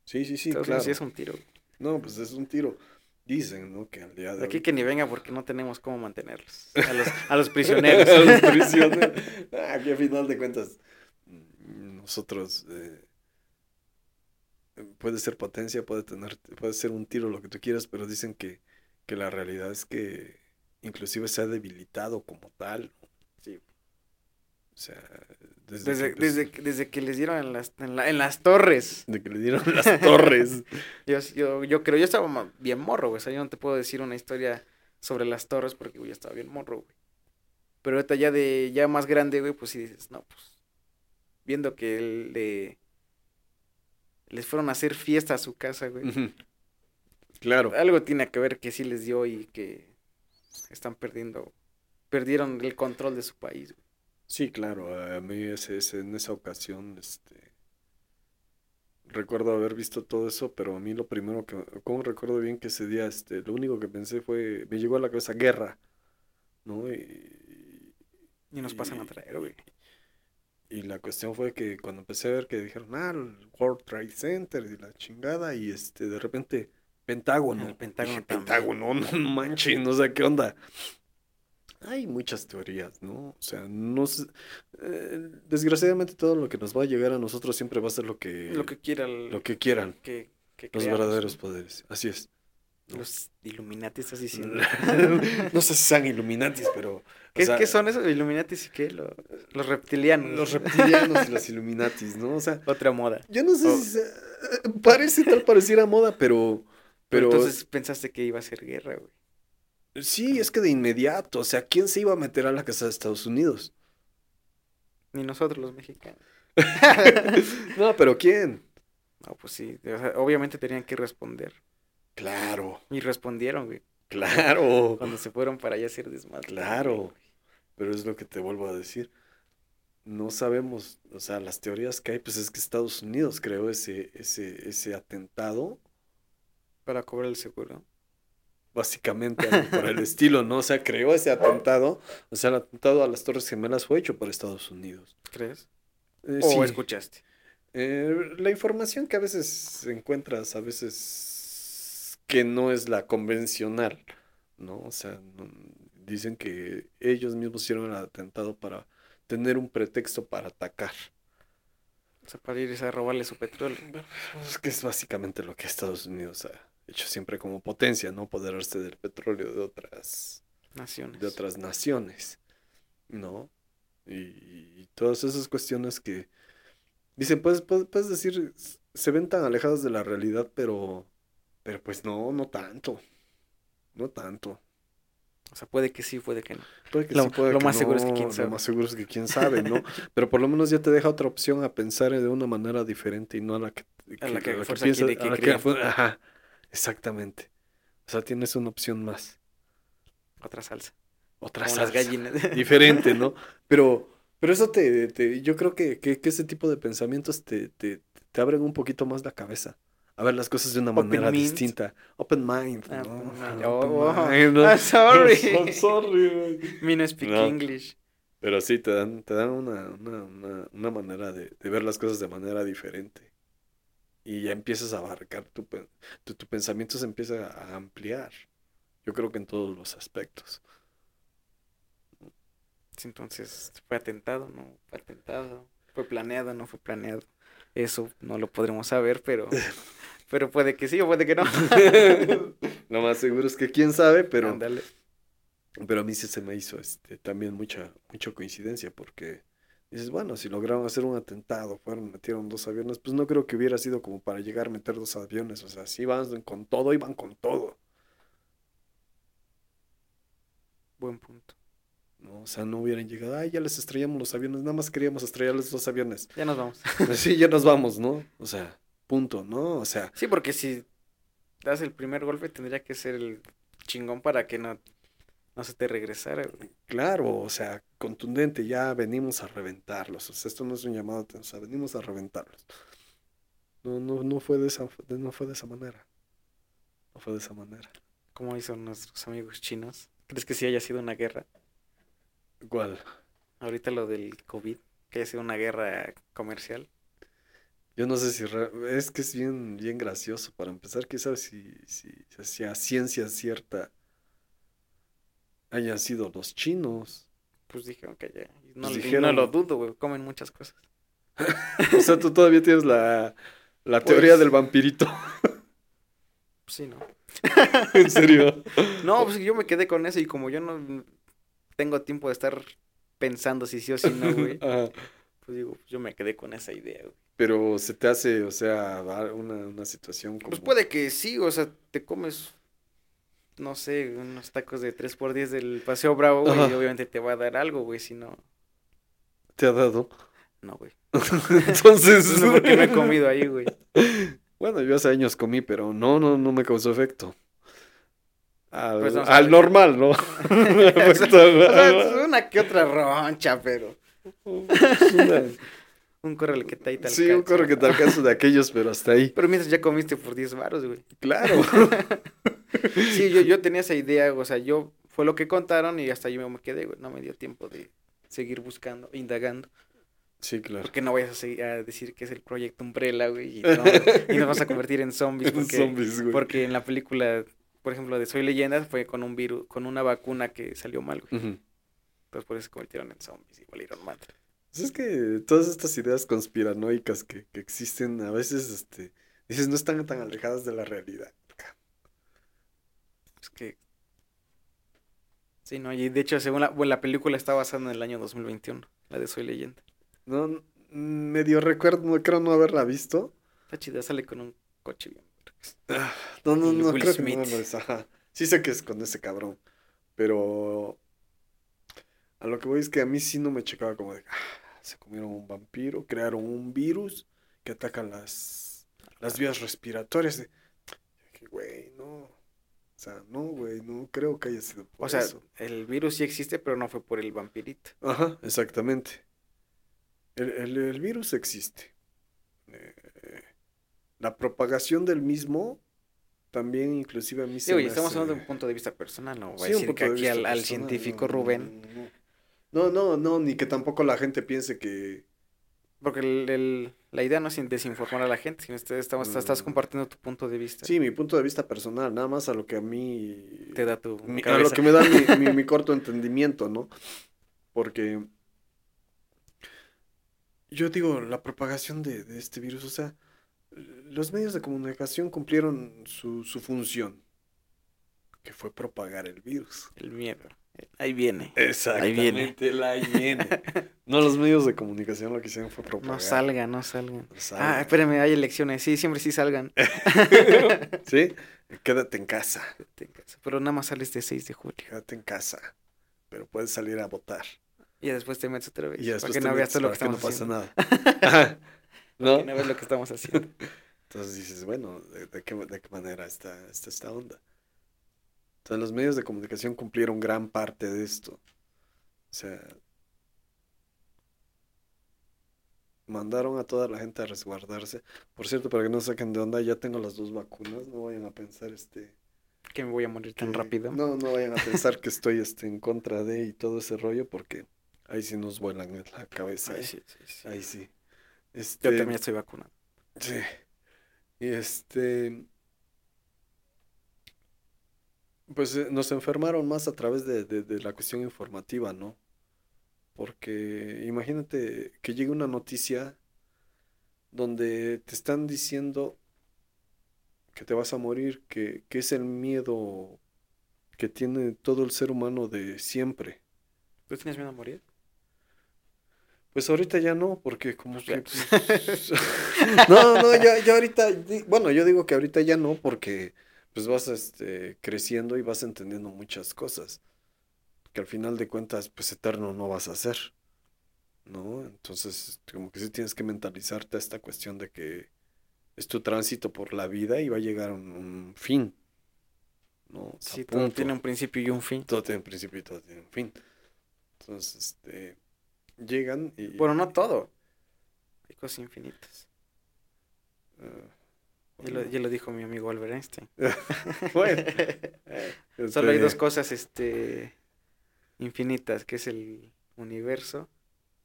Sí, sí, sí, Estados claro. Sí es un tiro. No, pues es un tiro. Dicen, ¿no? Que al día de Aquí hoy- que ni venga porque no tenemos cómo mantenerlos. A los, a los [LAUGHS] prisioneros. A los prisioneros. Ah, que a final de cuentas, mm, nosotros eh, puede ser potencia, puede tener, puede ser un tiro, lo que tú quieras, pero dicen que, que la realidad es que inclusive se ha debilitado como tal. Sí. O sea, desde, Desde, que, desde, que- desde que les dieron en las, en, la- en las torres. de que le dieron las torres. [LAUGHS] Yo, yo, yo creo, yo estaba bien morro, güey. O sea, yo no te puedo decir una historia sobre las torres porque, güey, ya estaba bien morro, güey. Pero ahorita ya de, ya más grande, güey, pues sí dices, no, pues, viendo que le, les fueron a hacer fiesta a su casa, güey. Claro. Algo tiene que ver que sí les dio y que están perdiendo, perdieron el control de su país, güey. Sí, claro, a mí ese, ese- en esa ocasión, este, recuerdo haber visto todo eso, pero a mí lo primero que, como recuerdo bien que ese día, este, lo único que pensé fue, me llegó a la cabeza guerra, ¿no? Y, Y nos pasan a Y- traer, güey. y la cuestión fue que cuando empecé a ver que dijeron, ah, el World Trade Center y la chingada, y este, de repente, Pentágono. El Pentágono Dije, también. Pentágono, [LAUGHS] no, no sé qué onda. Hay muchas teorías, ¿no? O sea, no sé, eh, desgraciadamente todo lo que nos va a llegar a nosotros siempre va a ser lo que, Lo que quiera, el- lo que quieran, que, que los creamos, verdaderos ¿no? poderes. Así es. ¿no? Los Illuminati estás diciendo. [LAUGHS] No sé si sean Illuminatis, pero... ¿Qué, sea, qué son esos Illuminatis y qué? Lo- los reptilianos. Los reptilianos y [LAUGHS] los Illuminatis, ¿no? O sea, Otra moda. yo no sé Oh. si sea- parece tal pareciera moda. Pero Pero entonces pensaste que iba a ser guerra, güey. Sí, es que de inmediato, o sea, ¿quién se iba a meter a la casa de Estados Unidos? Ni nosotros los mexicanos. [LAUGHS] No, pero ¿quién? No, pues sí. o sea, obviamente tenían que responder. Claro, Y respondieron, güey. claro. Cuando se fueron para allá a hacer desmadre. Claro. güey. Pero es lo que te vuelvo a decir. No sabemos, o sea, las teorías que hay, pues es que Estados Unidos creó ese, ese, ese atentado, Para cobrar el seguro. Básicamente algo por el estilo, ¿no? O sea, creó ese atentado, o sea, el atentado a las Torres Gemelas fue hecho por Estados Unidos. ¿Crees? Eh, ¿O sí. escuchaste? Eh, la información que a veces encuentras, a veces que no es la convencional, ¿no? O sea, dicen que ellos mismos hicieron el atentado para tener un pretexto para atacar. O sea, para ir a robarle su petróleo. Es que es básicamente lo que Estados Unidos ha hecho siempre como potencia, ¿no? Poderarse del petróleo de otras naciones. De otras naciones, ¿no? Y, y todas esas cuestiones que dicen, puedes, puedes, puedes decir, se ven tan alejadas de la realidad, pero, pero pues no, no tanto. No tanto. O sea, puede que sí, puede que no. Puede que lo, sí, puede lo que más seguro no, es que quién sabe. Lo más seguro es que quién sabe, ¿no? [LAUGHS] Pero por lo menos ya te deja otra opción a pensar de una manera diferente y no a la que, A la que quiere que a la que Ajá, exactamente. O sea, tienes una opción más. Otra salsa. Otra Como las salsa. gallinas. [LAUGHS] diferente, ¿no? [LAUGHS] Pero, pero eso te, te- yo creo que, que, que ese tipo de pensamientos te, te, te abren un poquito más la cabeza. A ver las cosas de una Open manera mind. distinta. Open mind, Ah, ¿no? open mind, ¿no? [LAUGHS] I'm sorry. I'm sorry, güey. Me no speak No. English. Pero sí, te dan, te dan una, una, una, una manera de, de ver las cosas de manera diferente. Y ya empiezas a abarcar, tu, tu, tu pensamiento se empieza a ampliar. Yo creo que en todos los aspectos. Entonces, fue atentado, no fue atentado. Fue planeado, no fue planeado. Eso no lo podremos saber, pero, [LAUGHS] pero puede que sí o puede que no. [LAUGHS] Lo más seguro es que quién sabe, pero, pero a mí sí se me hizo este, también mucha, mucha coincidencia porque dices, bueno, si lograron hacer un atentado, fueron, metieron dos aviones, pues no creo que hubiera sido como para llegar a meter dos aviones, o sea, si iban con todo, iban con todo, Buen punto. ¿no? O sea, no hubieran llegado, ay, ya les estrellamos los aviones, nada más queríamos estrellarles dos aviones. Ya nos vamos. [LAUGHS] Pues sí, ya nos vamos, ¿no? O sea, punto, ¿no? O sea, Sí, porque si das el primer golpe tendría que ser el chingón para que no, no se te regresara. güey. Claro, o sea, contundente, ya venimos a reventarlos. O sea, esto no es un llamado, o sea, venimos a reventarlos. No, no, no fue de esa, no fue de esa manera. No fue de esa manera. Como hizo nuestros amigos chinos. ¿Crees que sí haya sido una guerra? ¿Cuál? Ahorita lo del COVID, que haya sido una guerra comercial. Yo no sé si re- es que es bien, bien gracioso. Para empezar, sabe si, si, si a ciencia cierta hayan sido los chinos. Pues dijeron que ya. No, Pues dijeron- no lo dudo, güey. Comen muchas cosas. [LAUGHS] O sea, tú todavía tienes la, la Pues- teoría del vampirito. [LAUGHS] Sí, ¿no? [LAUGHS] En serio. No, pues yo me quedé con eso y como yo no tengo tiempo de estar pensando si sí o si no, güey. Ajá. Pues digo, yo me quedé con esa idea, güey. Pero se te hace, o sea, una, una situación como... Pues puede que sí, o sea, te comes, no sé, unos tacos de 3x10 del Paseo Bravo, güey, y obviamente te va a dar algo, güey, si no, te ha dado. no, güey. [LAUGHS] Entonces... No, porque no he comido ahí, güey. Bueno, yo hace años comí, pero no, no, no me causó efecto. Al, Pues no al sabes. normal, ¿no? Me [LAUGHS] [LAUGHS] O sea, una que otra roncha, pero una- un correo que te tal Sí, un corro que te alcanza de aquellos, pero hasta ahí. [LAUGHS] Pero mientras ya comiste por 10 varos, güey. Claro. [LAUGHS] Sí, yo, yo [LAUGHS] tenía esa idea, o sea, yo, fue lo que contaron y hasta yo me quedé, güey, no me dio tiempo de seguir buscando, indagando. Sí, claro. Porque no vayas a, seguir a decir que es el proyecto Umbrella, güey, y, no- y nos vas a convertir en zombies. Porque, Zombies, güey. porque en la película, por ejemplo, de Soy Leyenda, fue con un virus, con una vacuna que salió mal, güey. Entonces por eso se convirtieron en zombies y valieron madre. Pues es que todas estas ideas conspiranoicas que, que existen, a veces, este, dices, no están tan alejadas de la realidad. Es que... Sí, no, y de hecho, según la, bueno, la película está basada en el año 2021, la de Soy Leyenda. No, medio recuerdo, no creo no haberla visto. Está chida, sale con un coche bien. Ah, No, no, no, Will creo que no Smith. no es, ajá. Sí sé que es con ese cabrón, pero a lo que voy es que a mí sí no me checaba como de, ah, se comieron un vampiro, crearon un virus que ataca las, las vías respiratorias. que, Güey, no. O sea, no, güey, no creo que haya sido por O sea, eso. el virus sí existe, pero no fue por el vampirito. Ajá, exactamente. El, el- el virus existe. Eh, la propagación del mismo también inclusive a mí se Sí, oye, me estamos hablando de hace- un punto de vista personal, no voy Sí, a decir que de aquí al, al científico no, Rubén, No, no, no, no, ni que tampoco la gente piense que... porque el- el- la idea no es desinformar a la gente, sino que estamos, estás Mm. compartiendo tu punto de vista. Sí, mi punto de vista personal, nada más a lo que a mí... Te da tu mi- a lo que me da mi, [LAUGHS] mi- mi corto entendimiento, ¿no? Porque yo digo, la propagación de, de este virus, o sea, los medios de comunicación cumplieron su, su función, que fue propagar el virus. El miedo. Ahí viene. Exactamente, el ahí viene. [LAUGHS] No, los medios de comunicación lo que hicieron fue propagar. No salgan, no salgan. No salgan. Ah, espérame, hay elecciones. Sí, siempre sí salgan. [LAUGHS] ¿Sí? Quédate en casa. Pero nada más sale este 6 de julio. Quédate en casa. Pero puedes salir a votar. Y después te metes otra vez. Y después para que te no veas todo lo que estamos [LAUGHS] no haciendo. pasa nada. ¿No? que no veas lo que estamos haciendo. Entonces dices, bueno, ¿de, de qué, de qué manera está, está esta onda? Entonces los medios de comunicación cumplieron gran parte de esto. O sea, mandaron a toda la gente a resguardarse. Por cierto, para que no saquen de onda, ya tengo las dos vacunas. No vayan a pensar este Que me voy a morir tan rápido. No, no vayan a pensar que [LAUGHS] estoy este en contra de y todo ese rollo, porque ahí sí nos vuelan en la cabeza. Ay, ¿eh? sí, sí, sí. Ahí sí. Yo Este, también estoy vacunado. Sí. Y este. Pues eh, nos enfermaron más a través de, de- de la cuestión informativa, ¿no? Porque imagínate que llegue una noticia donde te están diciendo que te vas a morir, que, que es el miedo que tiene todo el ser humano de siempre. ¿Tú tienes miedo a morir? Pues ahorita ya no, porque como que... Ya. pues, [LAUGHS] no, no, ya, ya ahorita, bueno, yo digo que ahorita ya no, porque pues vas este, creciendo y vas entendiendo muchas cosas, que al final de cuentas, pues eterno no vas a ser, ¿no? Entonces, como que sí tienes que mentalizarte a esta cuestión de que es tu tránsito por la vida y va a llegar a un, un fin, ¿no? Sí, todo tiene un principio y un fin. Todo tiene un principio y todo tiene un fin. Entonces, este, llegan y... Bueno, no todo. Hay cosas infinitas. ah, Ya lo, ya lo dijo mi amigo Albert Einstein. [LAUGHS] Bueno, [LAUGHS] Solo hay este, dos cosas este, infinitas, que es el universo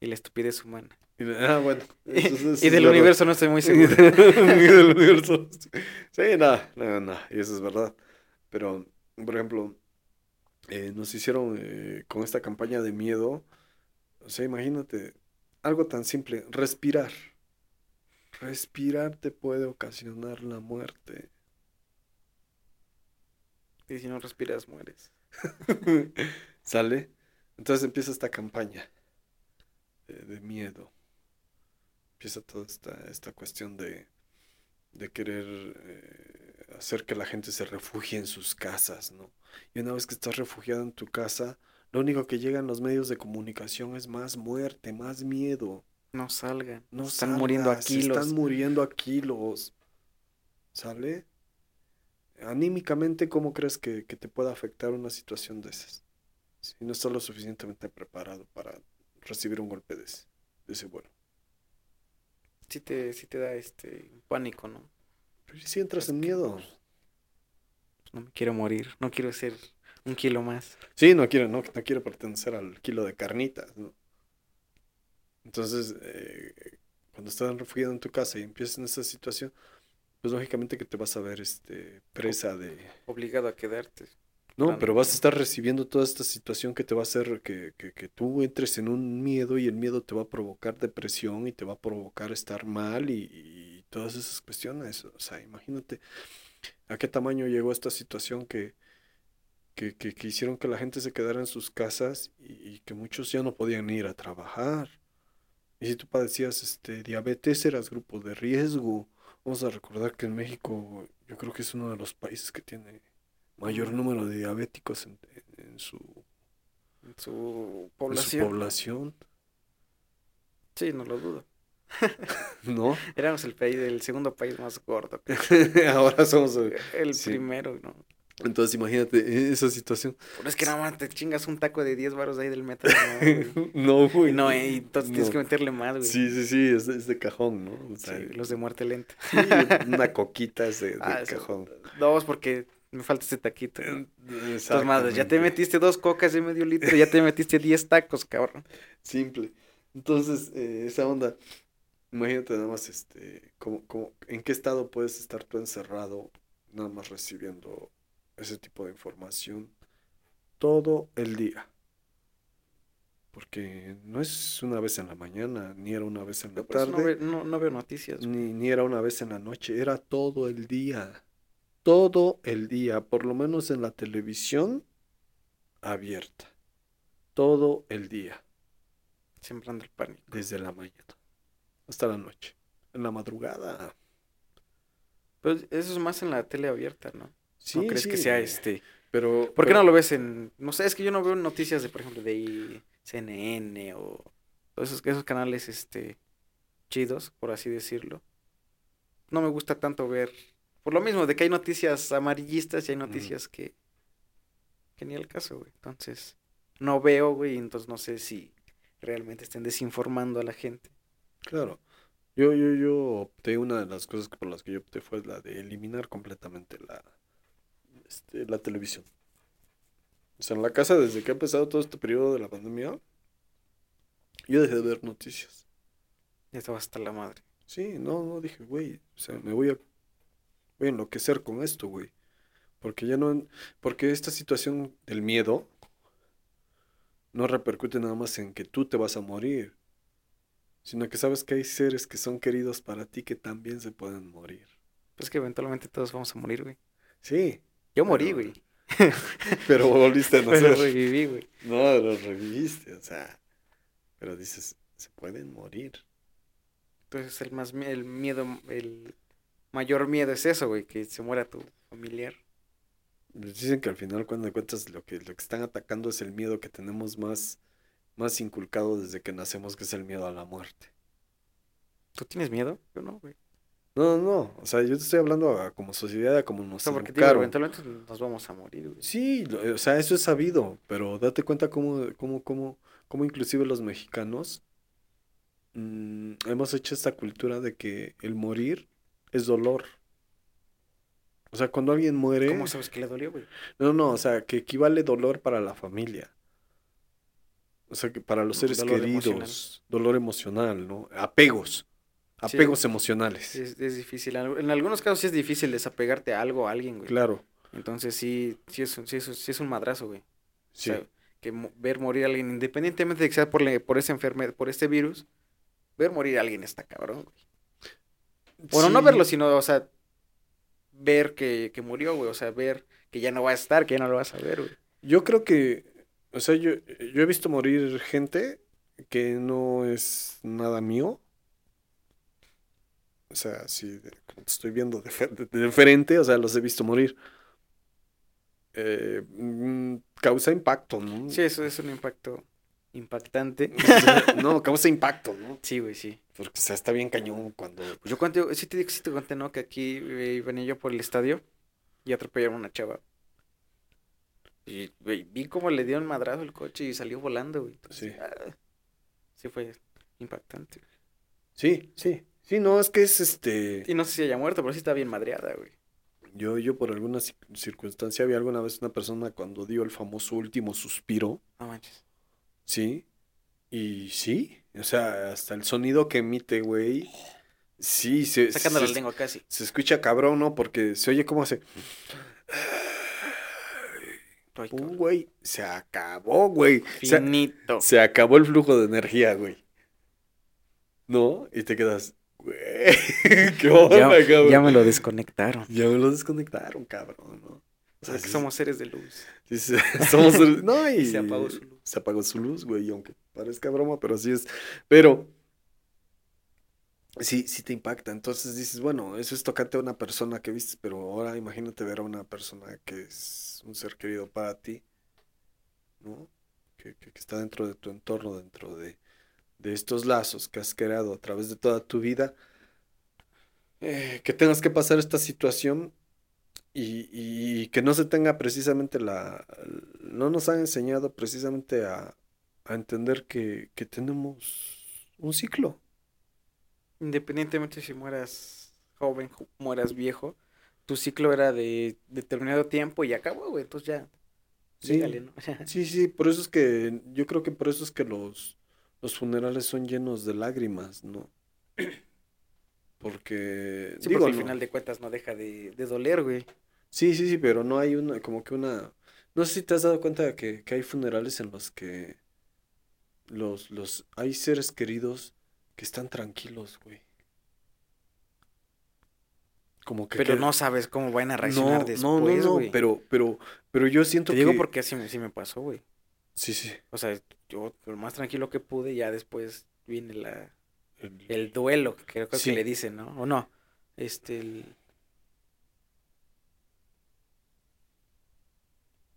y la estupidez humana. y Ah, bueno. [LAUGHS] eso- eso y del verdad. universo no estoy muy Y seguro. del universo. Sí, nada, nada, nada. Y eso es verdad. Pero, por ejemplo, eh, nos hicieron eh, con esta campaña de miedo. O sea, imagínate, algo tan simple, respirar. Respirar te puede ocasionar la muerte. Y si no respiras, mueres. [LAUGHS] ¿Sale? Entonces empieza esta campaña de, de miedo. Empieza toda esta, esta cuestión de, de querer eh, hacer que la gente se refugie en sus casas, ¿no? Y una vez que estás refugiado en tu casa, lo único que llega en los medios de comunicación es más muerte, más miedo. No salgan. No Están muriendo a salgas, kilos. Están muriendo a kilos. ¿Sale? Anímicamente, ¿cómo crees que, que te pueda afectar una situación de esas? Si no estás lo suficientemente preparado para recibir un golpe de ese, de ese vuelo. Sí te, sí te da este pánico, ¿no? Pero si entras en miedo. Pues no me quiero morir. No quiero ser un kilo más. Sí, no quiero, no, no quiero pertenecer al kilo de carnitas, ¿no? Entonces, eh, cuando estás refugiado en tu casa y empiezas en esa situación, pues lógicamente que te vas a ver este, presa de... Obligado a quedarte. No, pero vas a estar recibiendo toda esta situación que te va a hacer que, que, que tú entres en un miedo y el miedo te va a provocar depresión y te va a provocar estar mal y, y todas esas cuestiones. O sea, imagínate a qué tamaño llegó esta situación que, que, que, que hicieron que la gente se quedara en sus casas y, y que muchos ya no podían ir a trabajar. Y si tú padecías este, diabetes, eras grupo de riesgo. Vamos a recordar que en México yo creo que es uno de los países que tiene mayor número de diabéticos en, en- en su, En su en su población. población, Sí, no lo dudo. [LAUGHS] ¿no? [LAUGHS] Éramos el país, el segundo país más gordo. [LAUGHS] Ahora somos... El Sí. primero, ¿no? Entonces imagínate eh, esa situación. Pero es que nada más te chingas un taco de 10 baros ahí del metro. No, güey. [LAUGHS] No, güey. No, eh, y entonces tienes que meterle más, güey. Sí, sí, sí, es de, es de cajón, ¿no? O sea, Sí, los de muerte lenta. sí, una coquita es de, de [LAUGHS] Ah, cajón. Dos, porque me falta ese taquito. ¿no? Entonces, madre, ya te metiste dos cocas de medio litro, ya te metiste 10 tacos, cabrón. [LAUGHS] Simple. Entonces, eh, esa onda, imagínate nada más, este, como, como, en qué estado puedes estar tú encerrado, nada más recibiendo ese tipo de información todo el día. Porque no es una vez en la mañana, ni era una vez en la no, tarde, ve- no, no veo noticias. ni, ni era una vez en la noche, era todo el día. Todo el día, por lo menos en la televisión abierta. Todo el día, Sembrando el pánico. desde la mañana hasta la noche. En la madrugada. Pero eso es más en la tele abierta, ¿no? Sí, ¿No crees que sea este? Pero, ¿Por qué pero- no lo ves en, no sé, es que yo no veo noticias de, por ejemplo, de CNN o todos esos, esos canales, este, chidos, por así decirlo. No me gusta tanto ver, por lo mismo, de que hay noticias amarillistas y hay noticias que, que ni al caso, güey. Entonces, no veo, güey, y entonces no sé si realmente estén desinformando a la gente. Claro. Yo, yo, yo opté, una de las cosas por las que yo opté fue la de eliminar completamente la, este, la televisión. O sea, en la casa, desde que ha empezado todo este periodo de la pandemia, yo dejé de ver noticias. Ya estaba hasta la madre. Sí, no, no, dije, güey, o sea, me voy a, voy a enloquecer con esto, güey. Porque ya no, porque esta situación del miedo no repercute nada más en que tú te vas a morir, sino que sabes que hay seres que son queridos para ti que también se pueden morir. Pues que eventualmente todos vamos a morir, güey. Sí, Yo morí, Pero- güey. [LAUGHS] pero volviste a [LAUGHS] Pero nacer. reviví, güey. No, lo reviviste, o sea, pero dices, se pueden morir. Entonces el más el miedo, el mayor miedo es eso, güey, que se muera tu familiar. Dicen que al final, cuando cuentas, lo que, lo que están atacando es el miedo que tenemos más, más inculcado desde que nacemos, que es el miedo a la muerte. ¿Tú tienes miedo? Yo no, güey. No, no, no, o sea, yo te estoy hablando a como sociedad, a como O nos sea, porque digo, eventualmente nos vamos a morir, güey. Sí, o sea, eso es sabido, pero date cuenta cómo, cómo, cómo, cómo inclusive los mexicanos mm, hemos hecho esta cultura de que el morir es dolor. O sea, cuando alguien muere, ¿Cómo sabes que le dolió, güey? no, no, o sea, que equivale dolor para la familia. O sea, que para los seres Dolor queridos, emocional. dolor emocional, ¿no? Apegos, Sí. apegos emocionales. Es, es difícil. En algunos casos sí es difícil desapegarte a algo, a alguien, güey. Claro, Entonces sí, sí es, un- sí es, sí es un madrazo, güey. sí. O sea, que mo- ver morir a alguien, independientemente de que sea por, le- por esa enfermedad, por este virus, ver morir a alguien está cabrón, güey. Bueno, no verlo, sino, o sea, ver que, que murió, güey. O sea, ver que ya no va a estar, que ya no lo vas a ver, güey. Yo creo que, o sea, yo, yo he visto morir gente que no es nada mío. O sea, como te estoy viendo de, fe- [LAUGHS] de- de frente, o sea, los he visto morir. Eh, mm, causa impacto, ¿no? Sí, eso es un impacto impactante. [LAUGHS] No, causa impacto, ¿no? Sí, güey, sí. Porque, o sea, está bien cañón cuando... Pues yo conté, sí te, sí te conté, ¿no? Que aquí eh, venía yo por el estadio y atropellaron a una chava. Y, güey, vi cómo le dio un madrazo el coche y salió volando, güey. Entonces, Sí. ah, sí fue impactante. Sí, sí. Sí, no, es que es este... Y no sé si haya muerto, pero sí está bien madreada, güey. Yo, yo por alguna ci- circunstancia vi alguna vez una persona cuando dio el famoso último suspiro. No manches. Sí, y sí, o sea, hasta el sonido que emite, güey, sí, se, Sacando la se, lengua casi. se escucha cabrón, ¿no? Porque se oye como hace, cabrón. güey, se acabó, güey, Finito. se acabó el flujo de energía, güey, ¿no? Y te quedas, [LAUGHS] qué onda, Ya, cabrón. ya me lo desconectaron. Ya me lo desconectaron, cabrón, ¿no? O sea, que sí, somos seres de luz. sí, [LAUGHS] sí, somos, no, [LAUGHS] y Y se apagó su luz. se apagó su luz, güey, aunque parezca broma, pero así es. Pero sí, sí te impacta. Entonces dices, bueno, eso es tocarte a una persona que viste, pero ahora imagínate ver a una persona que es un ser querido para ti, ¿no? Que, que- que está dentro de tu entorno, dentro de, de estos lazos que has creado a través de toda tu vida. eh, que tengas que pasar esta situación y, y que no se tenga precisamente la... No nos han enseñado precisamente a, a entender que, que tenemos un ciclo. Independientemente si mueras joven, mueras viejo, tu ciclo era de determinado tiempo y acabó, güey. Entonces ya, Sí. [LAUGHS] Sí, sí, por eso es que yo creo que por eso es que los, los funerales son llenos de lágrimas, ¿no? [CLEARS THROAT] Porque, Sí, digo, porque al no- final de cuentas no deja de, de doler, güey. Sí, sí, sí, pero no hay una, como que una... No sé si te has dado cuenta de que, que hay funerales en los que los, los, hay seres queridos que están tranquilos, güey. Como que Pero no sabes cómo van a reaccionar no, después, no, no, no, güey. pero, pero, pero yo siento Te digo que, porque así, me- sí me pasó, güey. Sí, sí, O sea, yo lo más tranquilo que pude, ya después viene la, el- el duelo, que creo que Sí. le dicen, ¿no? O no, este, el-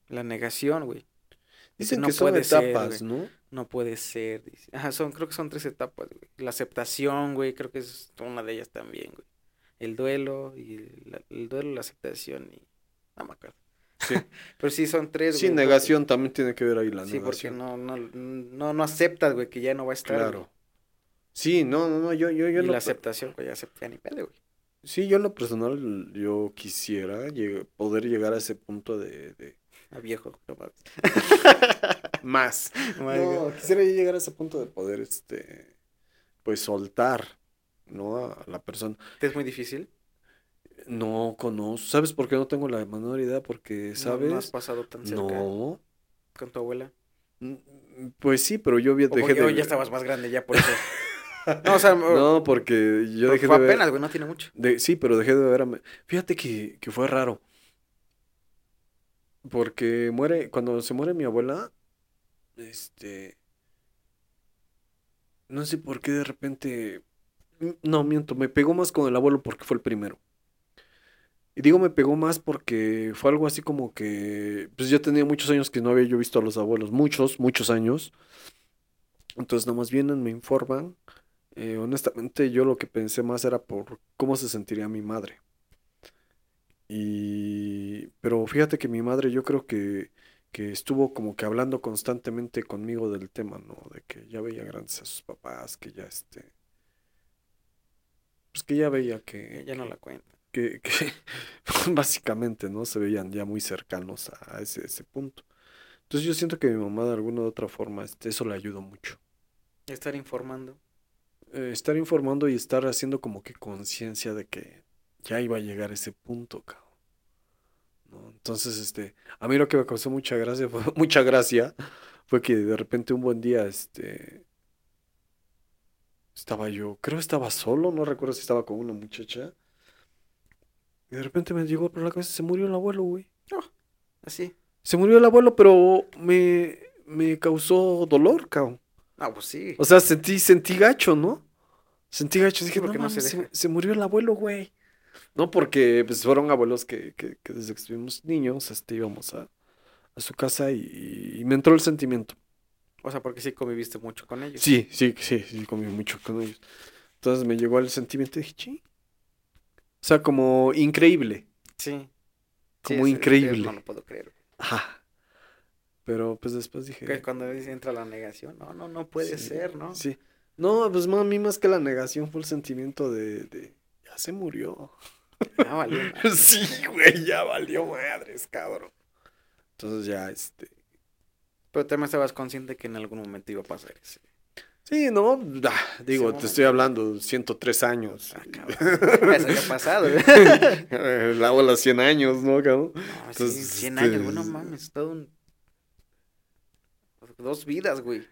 la negación, güey. Dice, dicen no que son puede ser, etapas, güey. ¿no? No puede ser, dice. Ajá, son, creo que son tres etapas, güey. La aceptación, güey, creo que es una de ellas también, güey. El duelo, y la- el duelo, la aceptación y... No me acuerdo. Sí. [LAUGHS] Pero sí son tres, Sí, güey, porque- negación también tiene que ver ahí la Sí, porque negación. no, no, no, no aceptas, güey, que ya no va a estar. güey. Claro. Sí, no, no, no, yo, yo, yo y la aceptación, pues ya acepta ni pele, güey. Sí, yo en lo personal, yo quisiera lleg- poder llegar a ese punto de, de... A viejo, no mames. [LAUGHS] Más. [LAUGHS] No, güey. quisiera llegar a ese punto de poder, este, pues soltar, ¿no? A la persona. ¿Te es muy difícil? No conozco. ¿Sabes por qué no tengo la menor idea? Porque, ¿sabes? No, has pasado tan cerca No. con tu abuela. Mm, Pues sí, pero yo dejé porque de... ya estabas más grande ya por eso. [LAUGHS] no, o sea, No, porque yo dejé fue de ver... apenas, güey, no tiene mucho. de- Sí, pero dejé de ver a... Fíjate que, que fue raro. Porque muere... Cuando se muere mi abuela, este... No sé por qué de repente... No, miento, me pegó más con el abuelo porque fue el primero. Y digo me pegó más porque fue algo así como que... Pues yo tenía muchos años que no había yo visto a los abuelos. Muchos, muchos años. Entonces nada más vienen, me informan. Eh, honestamente yo lo que pensé más era por cómo se sentiría mi madre. Y... Pero fíjate que mi madre yo creo que, que estuvo como que hablando constantemente conmigo del tema, ¿no? De que ya veía grandes a sus papás, que ya este... Pues que ya veía que... Ya no que- la cuenta. Que, que [LAUGHS] básicamente, ¿no? Se veían ya muy cercanos a, a ese, ese punto. Entonces yo siento que mi mamá de alguna u otra forma, este, eso le ayudó mucho. Estar informando. Eh, estar informando y estar haciendo como que conciencia de que ya iba a llegar ese punto, cabrón. ¿No? Entonces, este, a mí lo que me causó mucha gracia fue, [LAUGHS] mucha gracia fue que de repente un buen día, este, estaba yo, creo estaba solo, no recuerdo si estaba con una muchacha. Y de repente me llegó por la cabeza, se murió el abuelo, güey. Así. Se murió el abuelo, pero me, me causó dolor, cabrón. Ah, pues sí. O sea, sentí, sentí gacho, ¿no? Sentí gacho. Dije, porque no, no se se, se murió el abuelo, güey. No, porque pues fueron abuelos que, que, que desde que estuvimos niños, este, íbamos a, a su casa y, y me entró el sentimiento. O sea, porque sí conviviste mucho con ellos. Sí, sí, sí, sí, comí mucho con ellos. Entonces me llegó el sentimiento y dije, sí. O sea, como increíble. Sí. Como es- es- increíble. No lo puedo creer. Ajá. Pero pues después dije. Que cuando dice- entra la negación, no, no, no puede Sí, ser, ¿no? Sí. No, pues a mí más que la negación fue el sentimiento de, de ya se murió. Ah, valió [LAUGHS] madre. Sí, güey, ya valió madres, cabrón. Entonces ya, este. Pero también estabas consciente que en algún momento iba a pasar ese. Sí, no, ah, digo, Ese te estoy hablando 103 años. Ah, cabrón. Eso ya ha pasado, güey. [LAUGHS] La ola 100 años, ¿no, cabrón? No, sí, Entonces, 100 este, años, güey, no mames, todo un... Dos vidas, güey.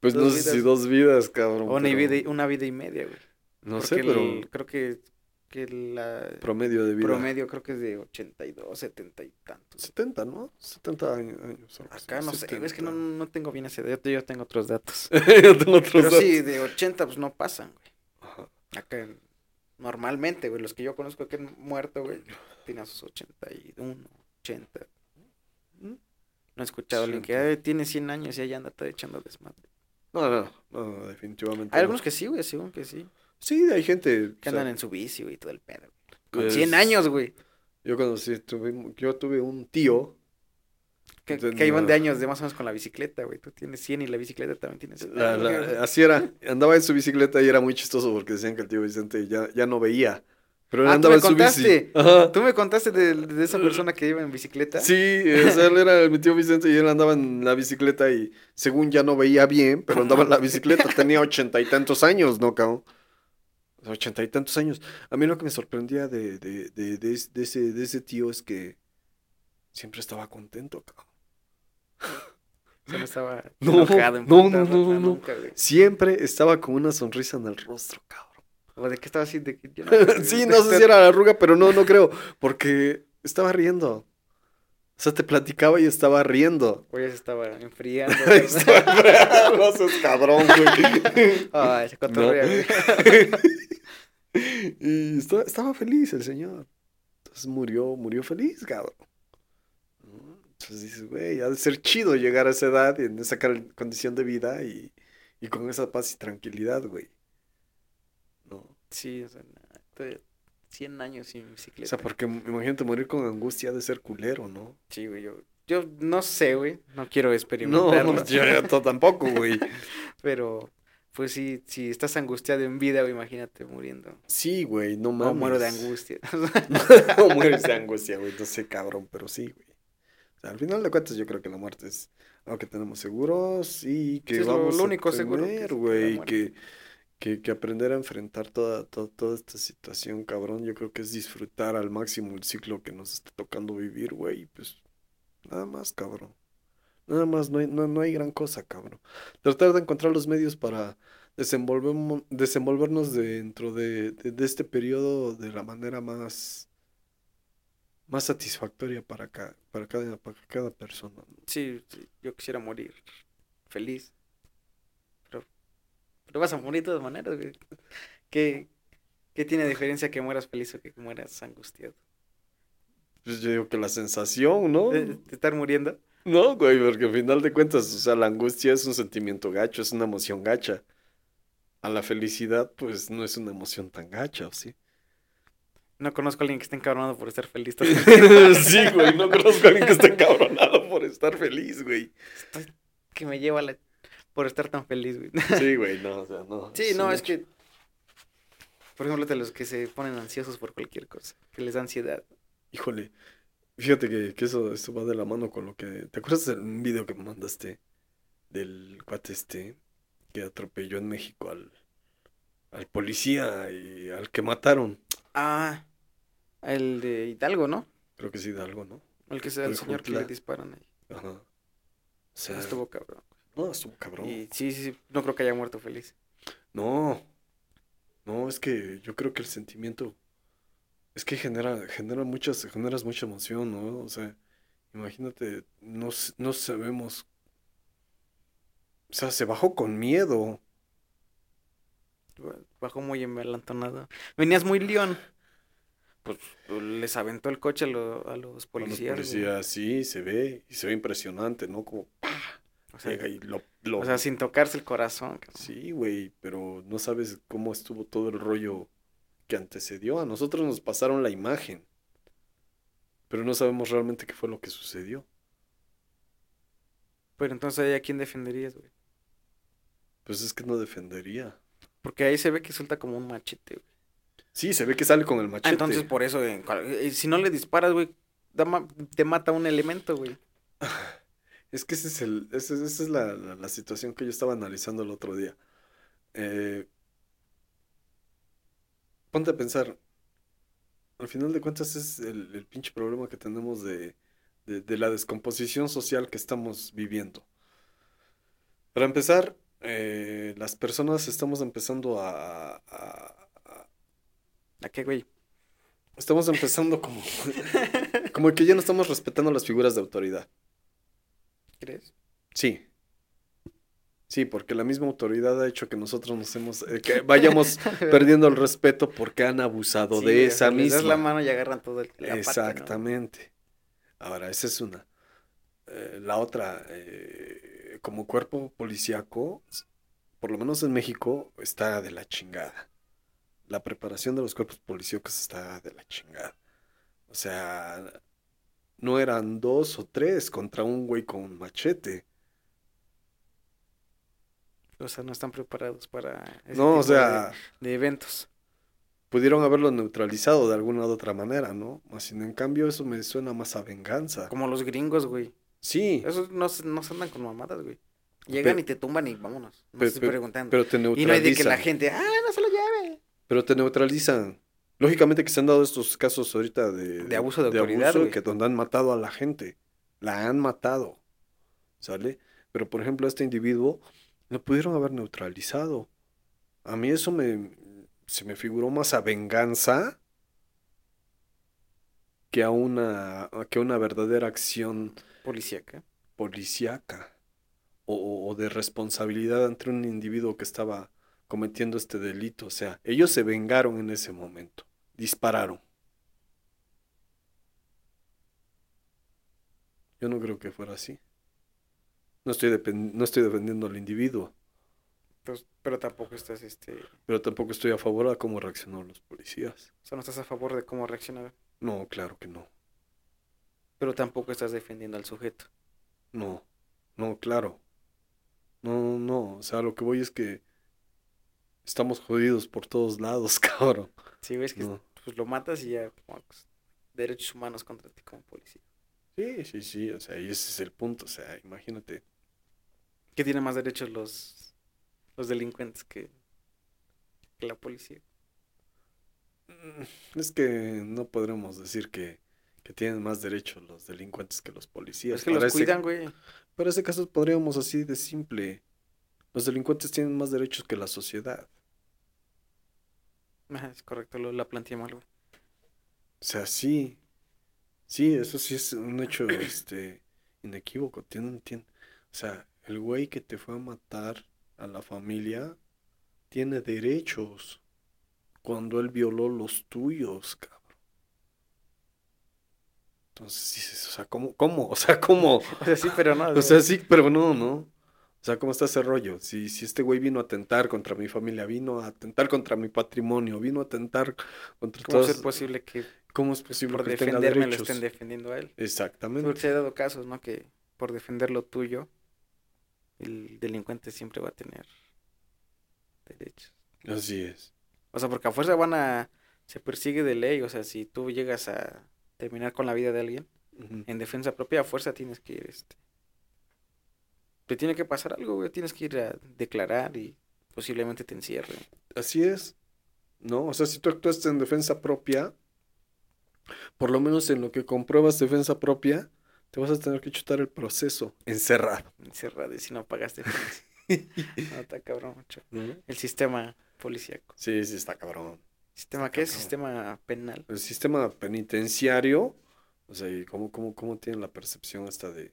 Pues no Dos sé si dos vidas, cabrón. O una, pero vida, y- una vida y media, güey. No Porque sé, pero el- creo que, que la promedio de vida. promedio creo que es de 82, 70 y tantos. 70, ¿no? 70 años. años, Acá no sé, es que no, 70. no tengo bien ese dato, yo tengo otros datos. [LAUGHS] Yo tengo otros Pero datos. sí, de 80 pues no pasan, güey. Ajá. Acá normalmente, güey, los que yo conozco que han muerto, güey, tienen sus 81, 80. ¿Mm? No he escuchado a alguien que "Ay, tiene 100 años y ahí anda todo echando desmadre. No, no, no, definitivamente. Hay no. algunos que sí, güey, según que sí. Sí, hay gente. Que o sea, andan en su bici, güey, todo el pedo. Con pues, 100 años, güey. Yo conocí, tuve, yo tuve un tío. Que, Entonces, que iban de años de más o menos con la bicicleta, güey. Tú tienes 100 y la bicicleta también tiene 100. la- la- así era. Andaba en su bicicleta y era muy chistoso porque decían que el tío Vicente ya, ya no veía. Pero él Ah, andaba en su contaste. bici. Ajá. ¿Tú me contaste de, de esa persona que iba en bicicleta? Sí, él era mi tío Vicente y él andaba en la bicicleta y según ya no veía bien, pero andaba en la bicicleta. Tenía ochenta y tantos años, ¿no, cabrón? Ochenta y tantos años. A mí lo que me sorprendía de, de, de, de, es- de ese, de ese tío es que siempre estaba contento, cabrón. No estaba [LAUGHS] No, enojado, no, no, no, no. nunca, güey. Siempre estaba con una sonrisa en el rostro, cabrón. ¿O de qué estaba así? De [LAUGHS] sí, no sé si era la arruga, pero no, no creo. Porque estaba riendo. O sea, te platicaba y estaba riendo. O ya se estaba enfriando. [LAUGHS] Estaba- no seas cabrón, güey. Ay, se cotorrea, güey. [LAUGHS] Y estaba, estaba feliz el señor. Entonces murió, murió feliz, cabrón. ¿No? Entonces dices, güey, ha de ser chido llegar a esa edad y en esa condición de vida y, y con esa paz y tranquilidad, güey. ¿No? Sí, o sea, estoy 100 años sin O bicicleta. sea, porque imagínate morir con angustia ha de ser culero, ¿no? Sí, güey, yo, yo no sé, güey, no quiero No, experimentarlo, [LAUGHS] no, yo, tampoco, güey. [LAUGHS] pero pues sí, si estás angustiado en vida, güey, imagínate muriendo. Sí, güey, no O mames. muero de angustia. [LAUGHS] no mueres de angustia, güey. No sé, cabrón, pero sí, güey. O sea, al final de cuentas, yo creo que la muerte es algo que tenemos seguros y que Sí, lo- vamos lo a único que tener, güey. Que, que, que aprender a enfrentar toda, toda, toda esta situación, cabrón. Yo creo que es disfrutar al máximo el ciclo que nos está tocando vivir, güey. y Pues nada más, cabrón. Nada más, no hay, no, no hay gran cosa, cabrón. Tratar de encontrar los medios para desenvolvernos dentro de, de- de este periodo de la manera más, más satisfactoria para, ca- para, cada, para cada persona. ¿no? Sí, sí, yo quisiera morir feliz. Pero, pero vas a morir de todas maneras. ¿Qué, qué tiene diferencia que mueras feliz o que mueras angustiado? Pues yo digo que la sensación, ¿no? ¿De, de estar muriendo? No, güey, porque al final de cuentas, o sea, la angustia es un sentimiento gacho, es una emoción gacha. A la felicidad, pues no es una emoción tan gacha, ¿o sí? No conozco a alguien que esté encabronado por estar feliz. [LAUGHS] [LAUGHS] sí, güey, no conozco a alguien que esté encabronado por estar feliz, güey. Estoy- que me lleva la... por estar tan feliz, güey. Sí, [LAUGHS] güey, no, o sea, no. Sí, no, es que... Por ejemplo, de los que se ponen ansiosos por cualquier cosa, que les da ansiedad. Híjole, fíjate que, que eso, eso va de la mano con lo que... ¿Te acuerdas de un video que me mandaste del cuate este que atropelló en México al, al policía y al que mataron? Ah, el de Hidalgo, ¿no? Creo que sí, de algo, ¿no? El que sea el El señor que le disparan ahí. Ajá. O sea, Estuvo cabrón. no, estuvo cabrón. Y sí, sí, sí, no creo que haya muerto feliz. No, no, es que yo creo que el sentimiento es que genera, genera muchas, generas mucha emoción, ¿no? O sea, imagínate, no, no sabemos, o sea, se bajó con miedo. Bajó muy envalentonado. Venías muy león. Pues les aventó el coche a, lo- a los policías. sí, se ve, y se ve impresionante, ¿no? Como O sea, llega y lo, lo- o sea, sin tocarse el corazón. Sí, güey, pero no sabes cómo estuvo todo el rollo que antecedió. A nosotros nos pasaron la imagen, pero no sabemos realmente qué fue lo que sucedió. Pero entonces ahí a quién defenderías, güey. Pues es que no defendería. Porque ahí se ve que suelta como un machete, güey. Sí, se ve que sale con el Ah, machete. entonces por eso, eh, si no le disparas, güey, te mata un elemento, güey. [LAUGHS] Es que ese es el, ese- esa es la, la- la situación que yo estaba analizando el otro día. Eh, ponte a pensar, al final de cuentas es el, el pinche problema que tenemos de, de- de la descomposición social que estamos viviendo. Para empezar, eh, las personas estamos empezando a, a- a- ¿A qué, güey? estamos empezando como, [LAUGHS] como que ya no estamos respetando las figuras de autoridad. ¿Crees? Sí. Sí, porque la misma autoridad ha hecho que nosotros nos hemos, eh, que vayamos [LAUGHS] perdiendo el respeto porque han abusado Sí, de esa das la misma. mano y agarran todo el la. Exactamente. Ahora, esa es una. Eh, la otra, eh, como cuerpo policíaco, por lo menos en México, está de la chingada. La preparación de los cuerpos policíacos está de la chingada. O sea, no eran dos o tres contra un güey con un machete. O sea, no están preparados para ese No, o tipo de- sea, de, eventos. pudieron haberlo neutralizado de alguna u otra manera, ¿no? Sin en cambio, eso me suena más a venganza. Como los gringos, güey. Sí, Esos no, se- no se andan con mamadas, güey. Llegan y te tumban y vámonos. No pe- estoy preguntando. pero te y no hay de que la neutralizan. gente, ah, no se lo lleve. Pero te neutralizan. Lógicamente que se han dado estos casos ahorita de, De abuso de autoridad, abuso que donde han matado a la gente. La han matado. ¿Sale? Pero, por ejemplo, este individuo lo pudieron haber neutralizado. A mí eso me, se me figuró más a venganza que a una, que una verdadera acción Policíaca. policíaca o, o de responsabilidad ante un individuo que estaba cometiendo este delito. O sea, ellos se vengaron en ese momento, dispararon. Yo no creo que fuera así. No estoy, no estoy defendiendo al individuo, Entonces, pero tampoco estás, este, pero tampoco estoy a favor de cómo reaccionaron los policías. o sea, no estás a favor de cómo reaccionar, No, claro que no. pero tampoco estás defendiendo al sujeto. No, no, claro. No, no, o sea, lo que voy es que estamos jodidos por todos lados, [LAUGHS] cabrón. Si ves que No. pues, lo matas y ya, pues, derechos humanos contra ti como policía. Sí, sí, sí, o sea, y ese es el punto, o sea, imagínate. ¿Qué tienen más derechos los, los delincuentes que, que la policía? Mm, Es que no podremos decir que, que tienen más derechos los delincuentes que los policías. Es que Para los ese- cuidan, güey. Para ese caso podríamos así de simple. Los delincuentes tienen más derechos que la sociedad. Es correcto, lo, la planteé mal, güey. O sea, sí. Sí, eso sí es un hecho este inequívoco. Tienen, tienen- o sea, el güey que te fue a matar a la familia tiene derechos cuando él violó los tuyos, cabrón. Entonces dices, o sea, ¿cómo, cómo? O sea, ¿cómo? [LAUGHS] O sea, sí, pero no. O sea, sí, pero no, ¿no? O sea, ¿cómo está ese rollo? Si, si este güey vino a atentar contra mi familia, vino a atentar contra mi patrimonio, vino a atentar contra ¿Cómo todos... es posible que ¿Cómo es posible por que él tenga defenderme lo estén defendiendo a él? Exactamente. Porque se ha dado casos, ¿no? Que por defender lo tuyo, el delincuente siempre va a tener derechos. Así es. O sea, porque a fuerza van a... Se persigue de ley, o sea, si tú llegas a terminar con la vida de alguien, en defensa propia, a fuerza tienes que ir, este... Te tiene que pasar algo, güey, tienes que ir a declarar y posiblemente te encierren. Así es. ¿No? O sea, si tú actuaste en defensa propia, por lo menos en lo que compruebas defensa propia, te vas a tener que chutar el proceso encerrado. Encerrado y si no pagaste. pues, [LAUGHS] no, está cabrón, mucho. El sistema policíaco. Sí, sí, está cabrón. ¿Sistema qué cabrón. Sistema penal. El sistema penitenciario, o sea, y cómo, cómo, cómo tienen la percepción hasta de,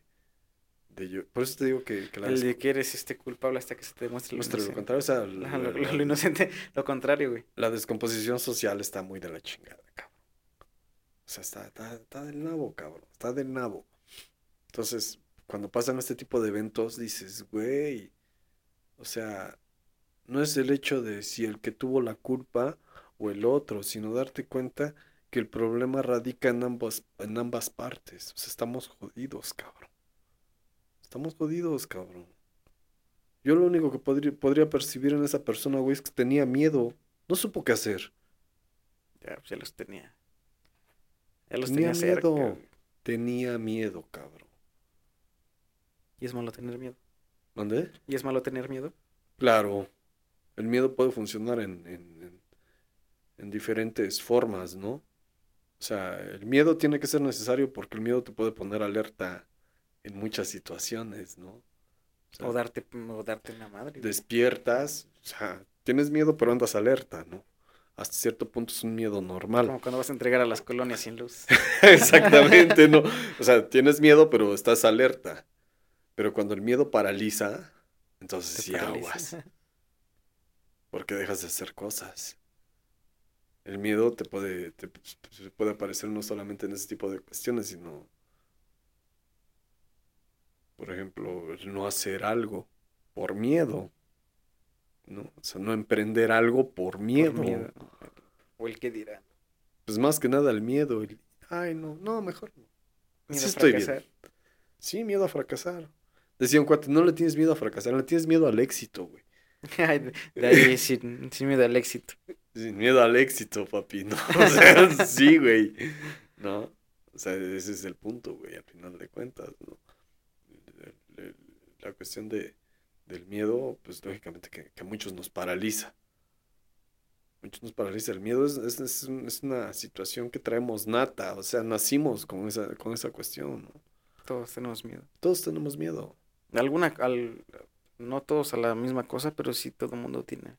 de yo. Por eso te digo que, que la El de que eres este culpable hasta que se te demuestre lo muestra lo contrario, o sea, la, lo- lo inocente, [LAUGHS] lo contrario, güey. la descomposición social está muy de la chingada, cabrón. O sea, está, está, está del nabo, cabrón. Está del nabo. Entonces, cuando pasan este tipo de eventos, dices, güey, o sea, no es el hecho de si el que tuvo la culpa o el otro, sino darte cuenta que el problema radica en ambas, en ambas partes. O sea, estamos jodidos, cabrón. Estamos jodidos, cabrón. Yo lo único que podría, podría percibir en esa persona, güey, es que tenía miedo. No supo qué hacer. Ya, pues ya los tenía. Ya los Tenía miedo. Tenía miedo, cabrón. Y es malo tener miedo. ¿Dónde? Y es malo tener miedo. Claro. El miedo puede funcionar en, en, en- en diferentes formas, ¿no? O sea, el miedo tiene que ser necesario porque el miedo te puede poner alerta en muchas situaciones, ¿no? O sea, O darte, o darte una madre. despiertas, o sea, tienes miedo pero andas alerta, ¿no? Hasta cierto punto es un miedo normal. Como cuando vas a entregar a las colonias sin luz. [LAUGHS] Exactamente, ¿no? O sea, tienes miedo, pero estás alerta. Pero cuando el miedo paraliza, entonces Te sí paraliza. aguas, [LAUGHS] porque dejas de hacer cosas. El miedo te puede, te puede aparecer no solamente en ese tipo de cuestiones, sino, por ejemplo, el no hacer algo por miedo, ¿no? O sea, no emprender algo por Por miedo. O el que dirá. Pues más que nada el miedo. el, Ay, no, no, mejor no. Miedo Sí a estoy bien. Sí, miedo a fracasar. Decía un cuate, no le tienes miedo a fracasar, le tienes miedo al éxito, güey. [LAUGHS] De, ahí sin, sin miedo al éxito. Sin miedo al éxito, papi, ¿no? [LAUGHS] O sea, sí, güey. ¿No? O sea, ese es el punto, güey, al final de cuentas, ¿no? La cuestión de, del miedo, pues lógicamente que, que a muchos nos paraliza. Muchos nos paraliza. El miedo es, es, es una situación que traemos nata, o sea, nacimos con esa, con esa cuestión, ¿no? Todos tenemos miedo. Todos tenemos miedo. Alguna, al, no todos a la misma cosa, pero sí todo el mundo tiene,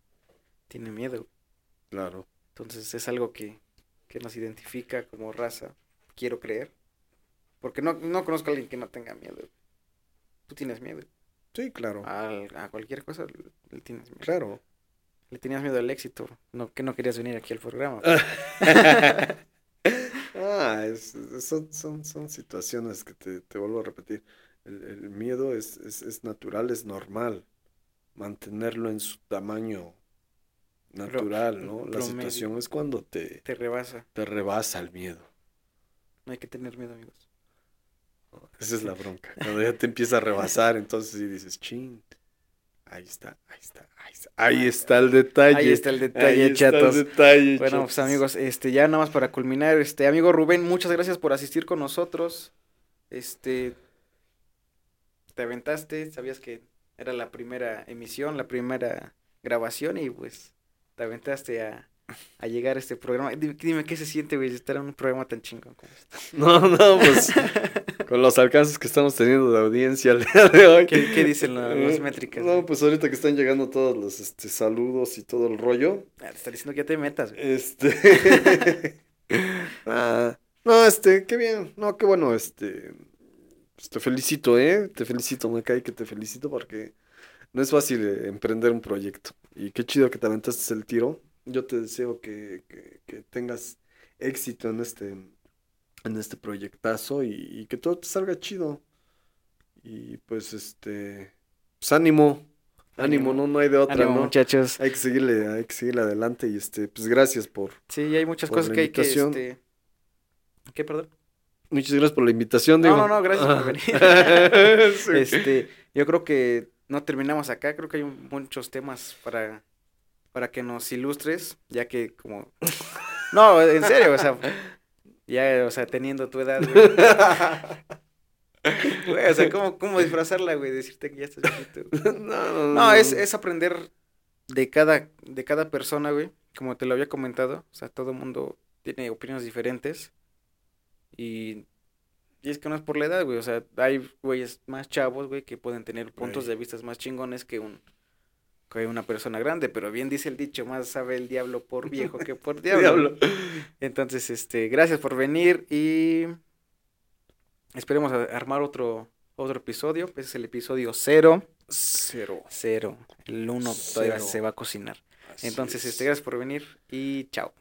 tiene miedo. Claro. Entonces es algo que, que nos identifica como raza, quiero creer. Porque no, no conozco a alguien que no tenga miedo. Tú tienes miedo. Sí, claro. Al- a cualquier cosa le, tienes miedo. Claro. Le tenías miedo al éxito. No, que no querías venir aquí al programa. [LAUGHS] Ah, es- son, son, son situaciones que te, te vuelvo a repetir. El, el miedo es, es, es natural, es normal. Mantenerlo en su tamaño natural, ¿no? La situación es cuando te, Te rebasa. te rebasa el miedo. No hay que tener miedo, amigos. ¿no? Esa es la bronca. Cuando ya te empieza a [LAUGHS] rebasar, entonces sí dices, chin. Ahí está, ahí está, ahí está. Ahí está el detalle. Ahí está el detalle, Ahí está el chatos. detalle, Bueno, pues amigos, este, ya nada más para culminar, este, amigo Rubén, muchas gracias por asistir con nosotros. Este, te aventaste, sabías que era la primera emisión, la primera grabación y pues te aventaste a, a llegar a este programa. Dime, dime qué se siente, güey, estar en un programa tan chingón como este. [LAUGHS] No, no, pues con los alcances que estamos teniendo de audiencia el día de hoy. ¿Qué, qué dicen la- las Eh, métricas? No, güey? pues ahorita que están llegando todos los este, saludos y todo el rollo. Ah, te está diciendo que ya te metas, güey. Este. [LAUGHS] [LAUGHS] Ah, no, este, qué bien. No, qué bueno, este. Pues, te felicito, ¿eh? Te felicito, me cae que te felicito porque no es fácil eh, emprender un proyecto. Y qué chido que te aventaste el tiro. Yo te deseo que, que- que tengas éxito en este, en este proyectazo y, y que todo te salga chido. Y pues, este, pues ánimo, ánimo, Ánimo. no, no hay de otra, Ánimo, ¿no? muchachos. Hay que seguirle, hay que seguirle adelante y este, pues gracias por, Sí, hay muchas por cosas que hay que, este... ¿Qué, perdón? Muchas gracias por la invitación, No, digo. no, no, gracias por venir. [LAUGHS] [LAUGHS] Sí. Este, yo creo que no terminamos acá, creo que hay muchos temas para, para que nos ilustres, ya que como... [LAUGHS] No, en serio, o sea, ya, o sea, teniendo tu edad, güey. Güey, o sea, ¿cómo, cómo disfrazarla, güey? Decirte que ya estás güey. No, no, No, es, es aprender de cada, de cada persona, güey. Como te lo había comentado, o sea, todo el mundo tiene opiniones diferentes. Y, y es que no es por la edad, güey. O sea, hay güeyes más chavos, güey, que pueden tener puntos Güey. de vista más chingones que un que una persona grande. Pero bien dice el dicho, más sabe el diablo por viejo que por [LAUGHS] diablo. Entonces, este, gracias por venir y esperemos a- armar otro, otro episodio. Ese es el episodio cero. Cero. Cero. El uno todavía se va a cocinar. Así Entonces, es. este, gracias por venir y chao.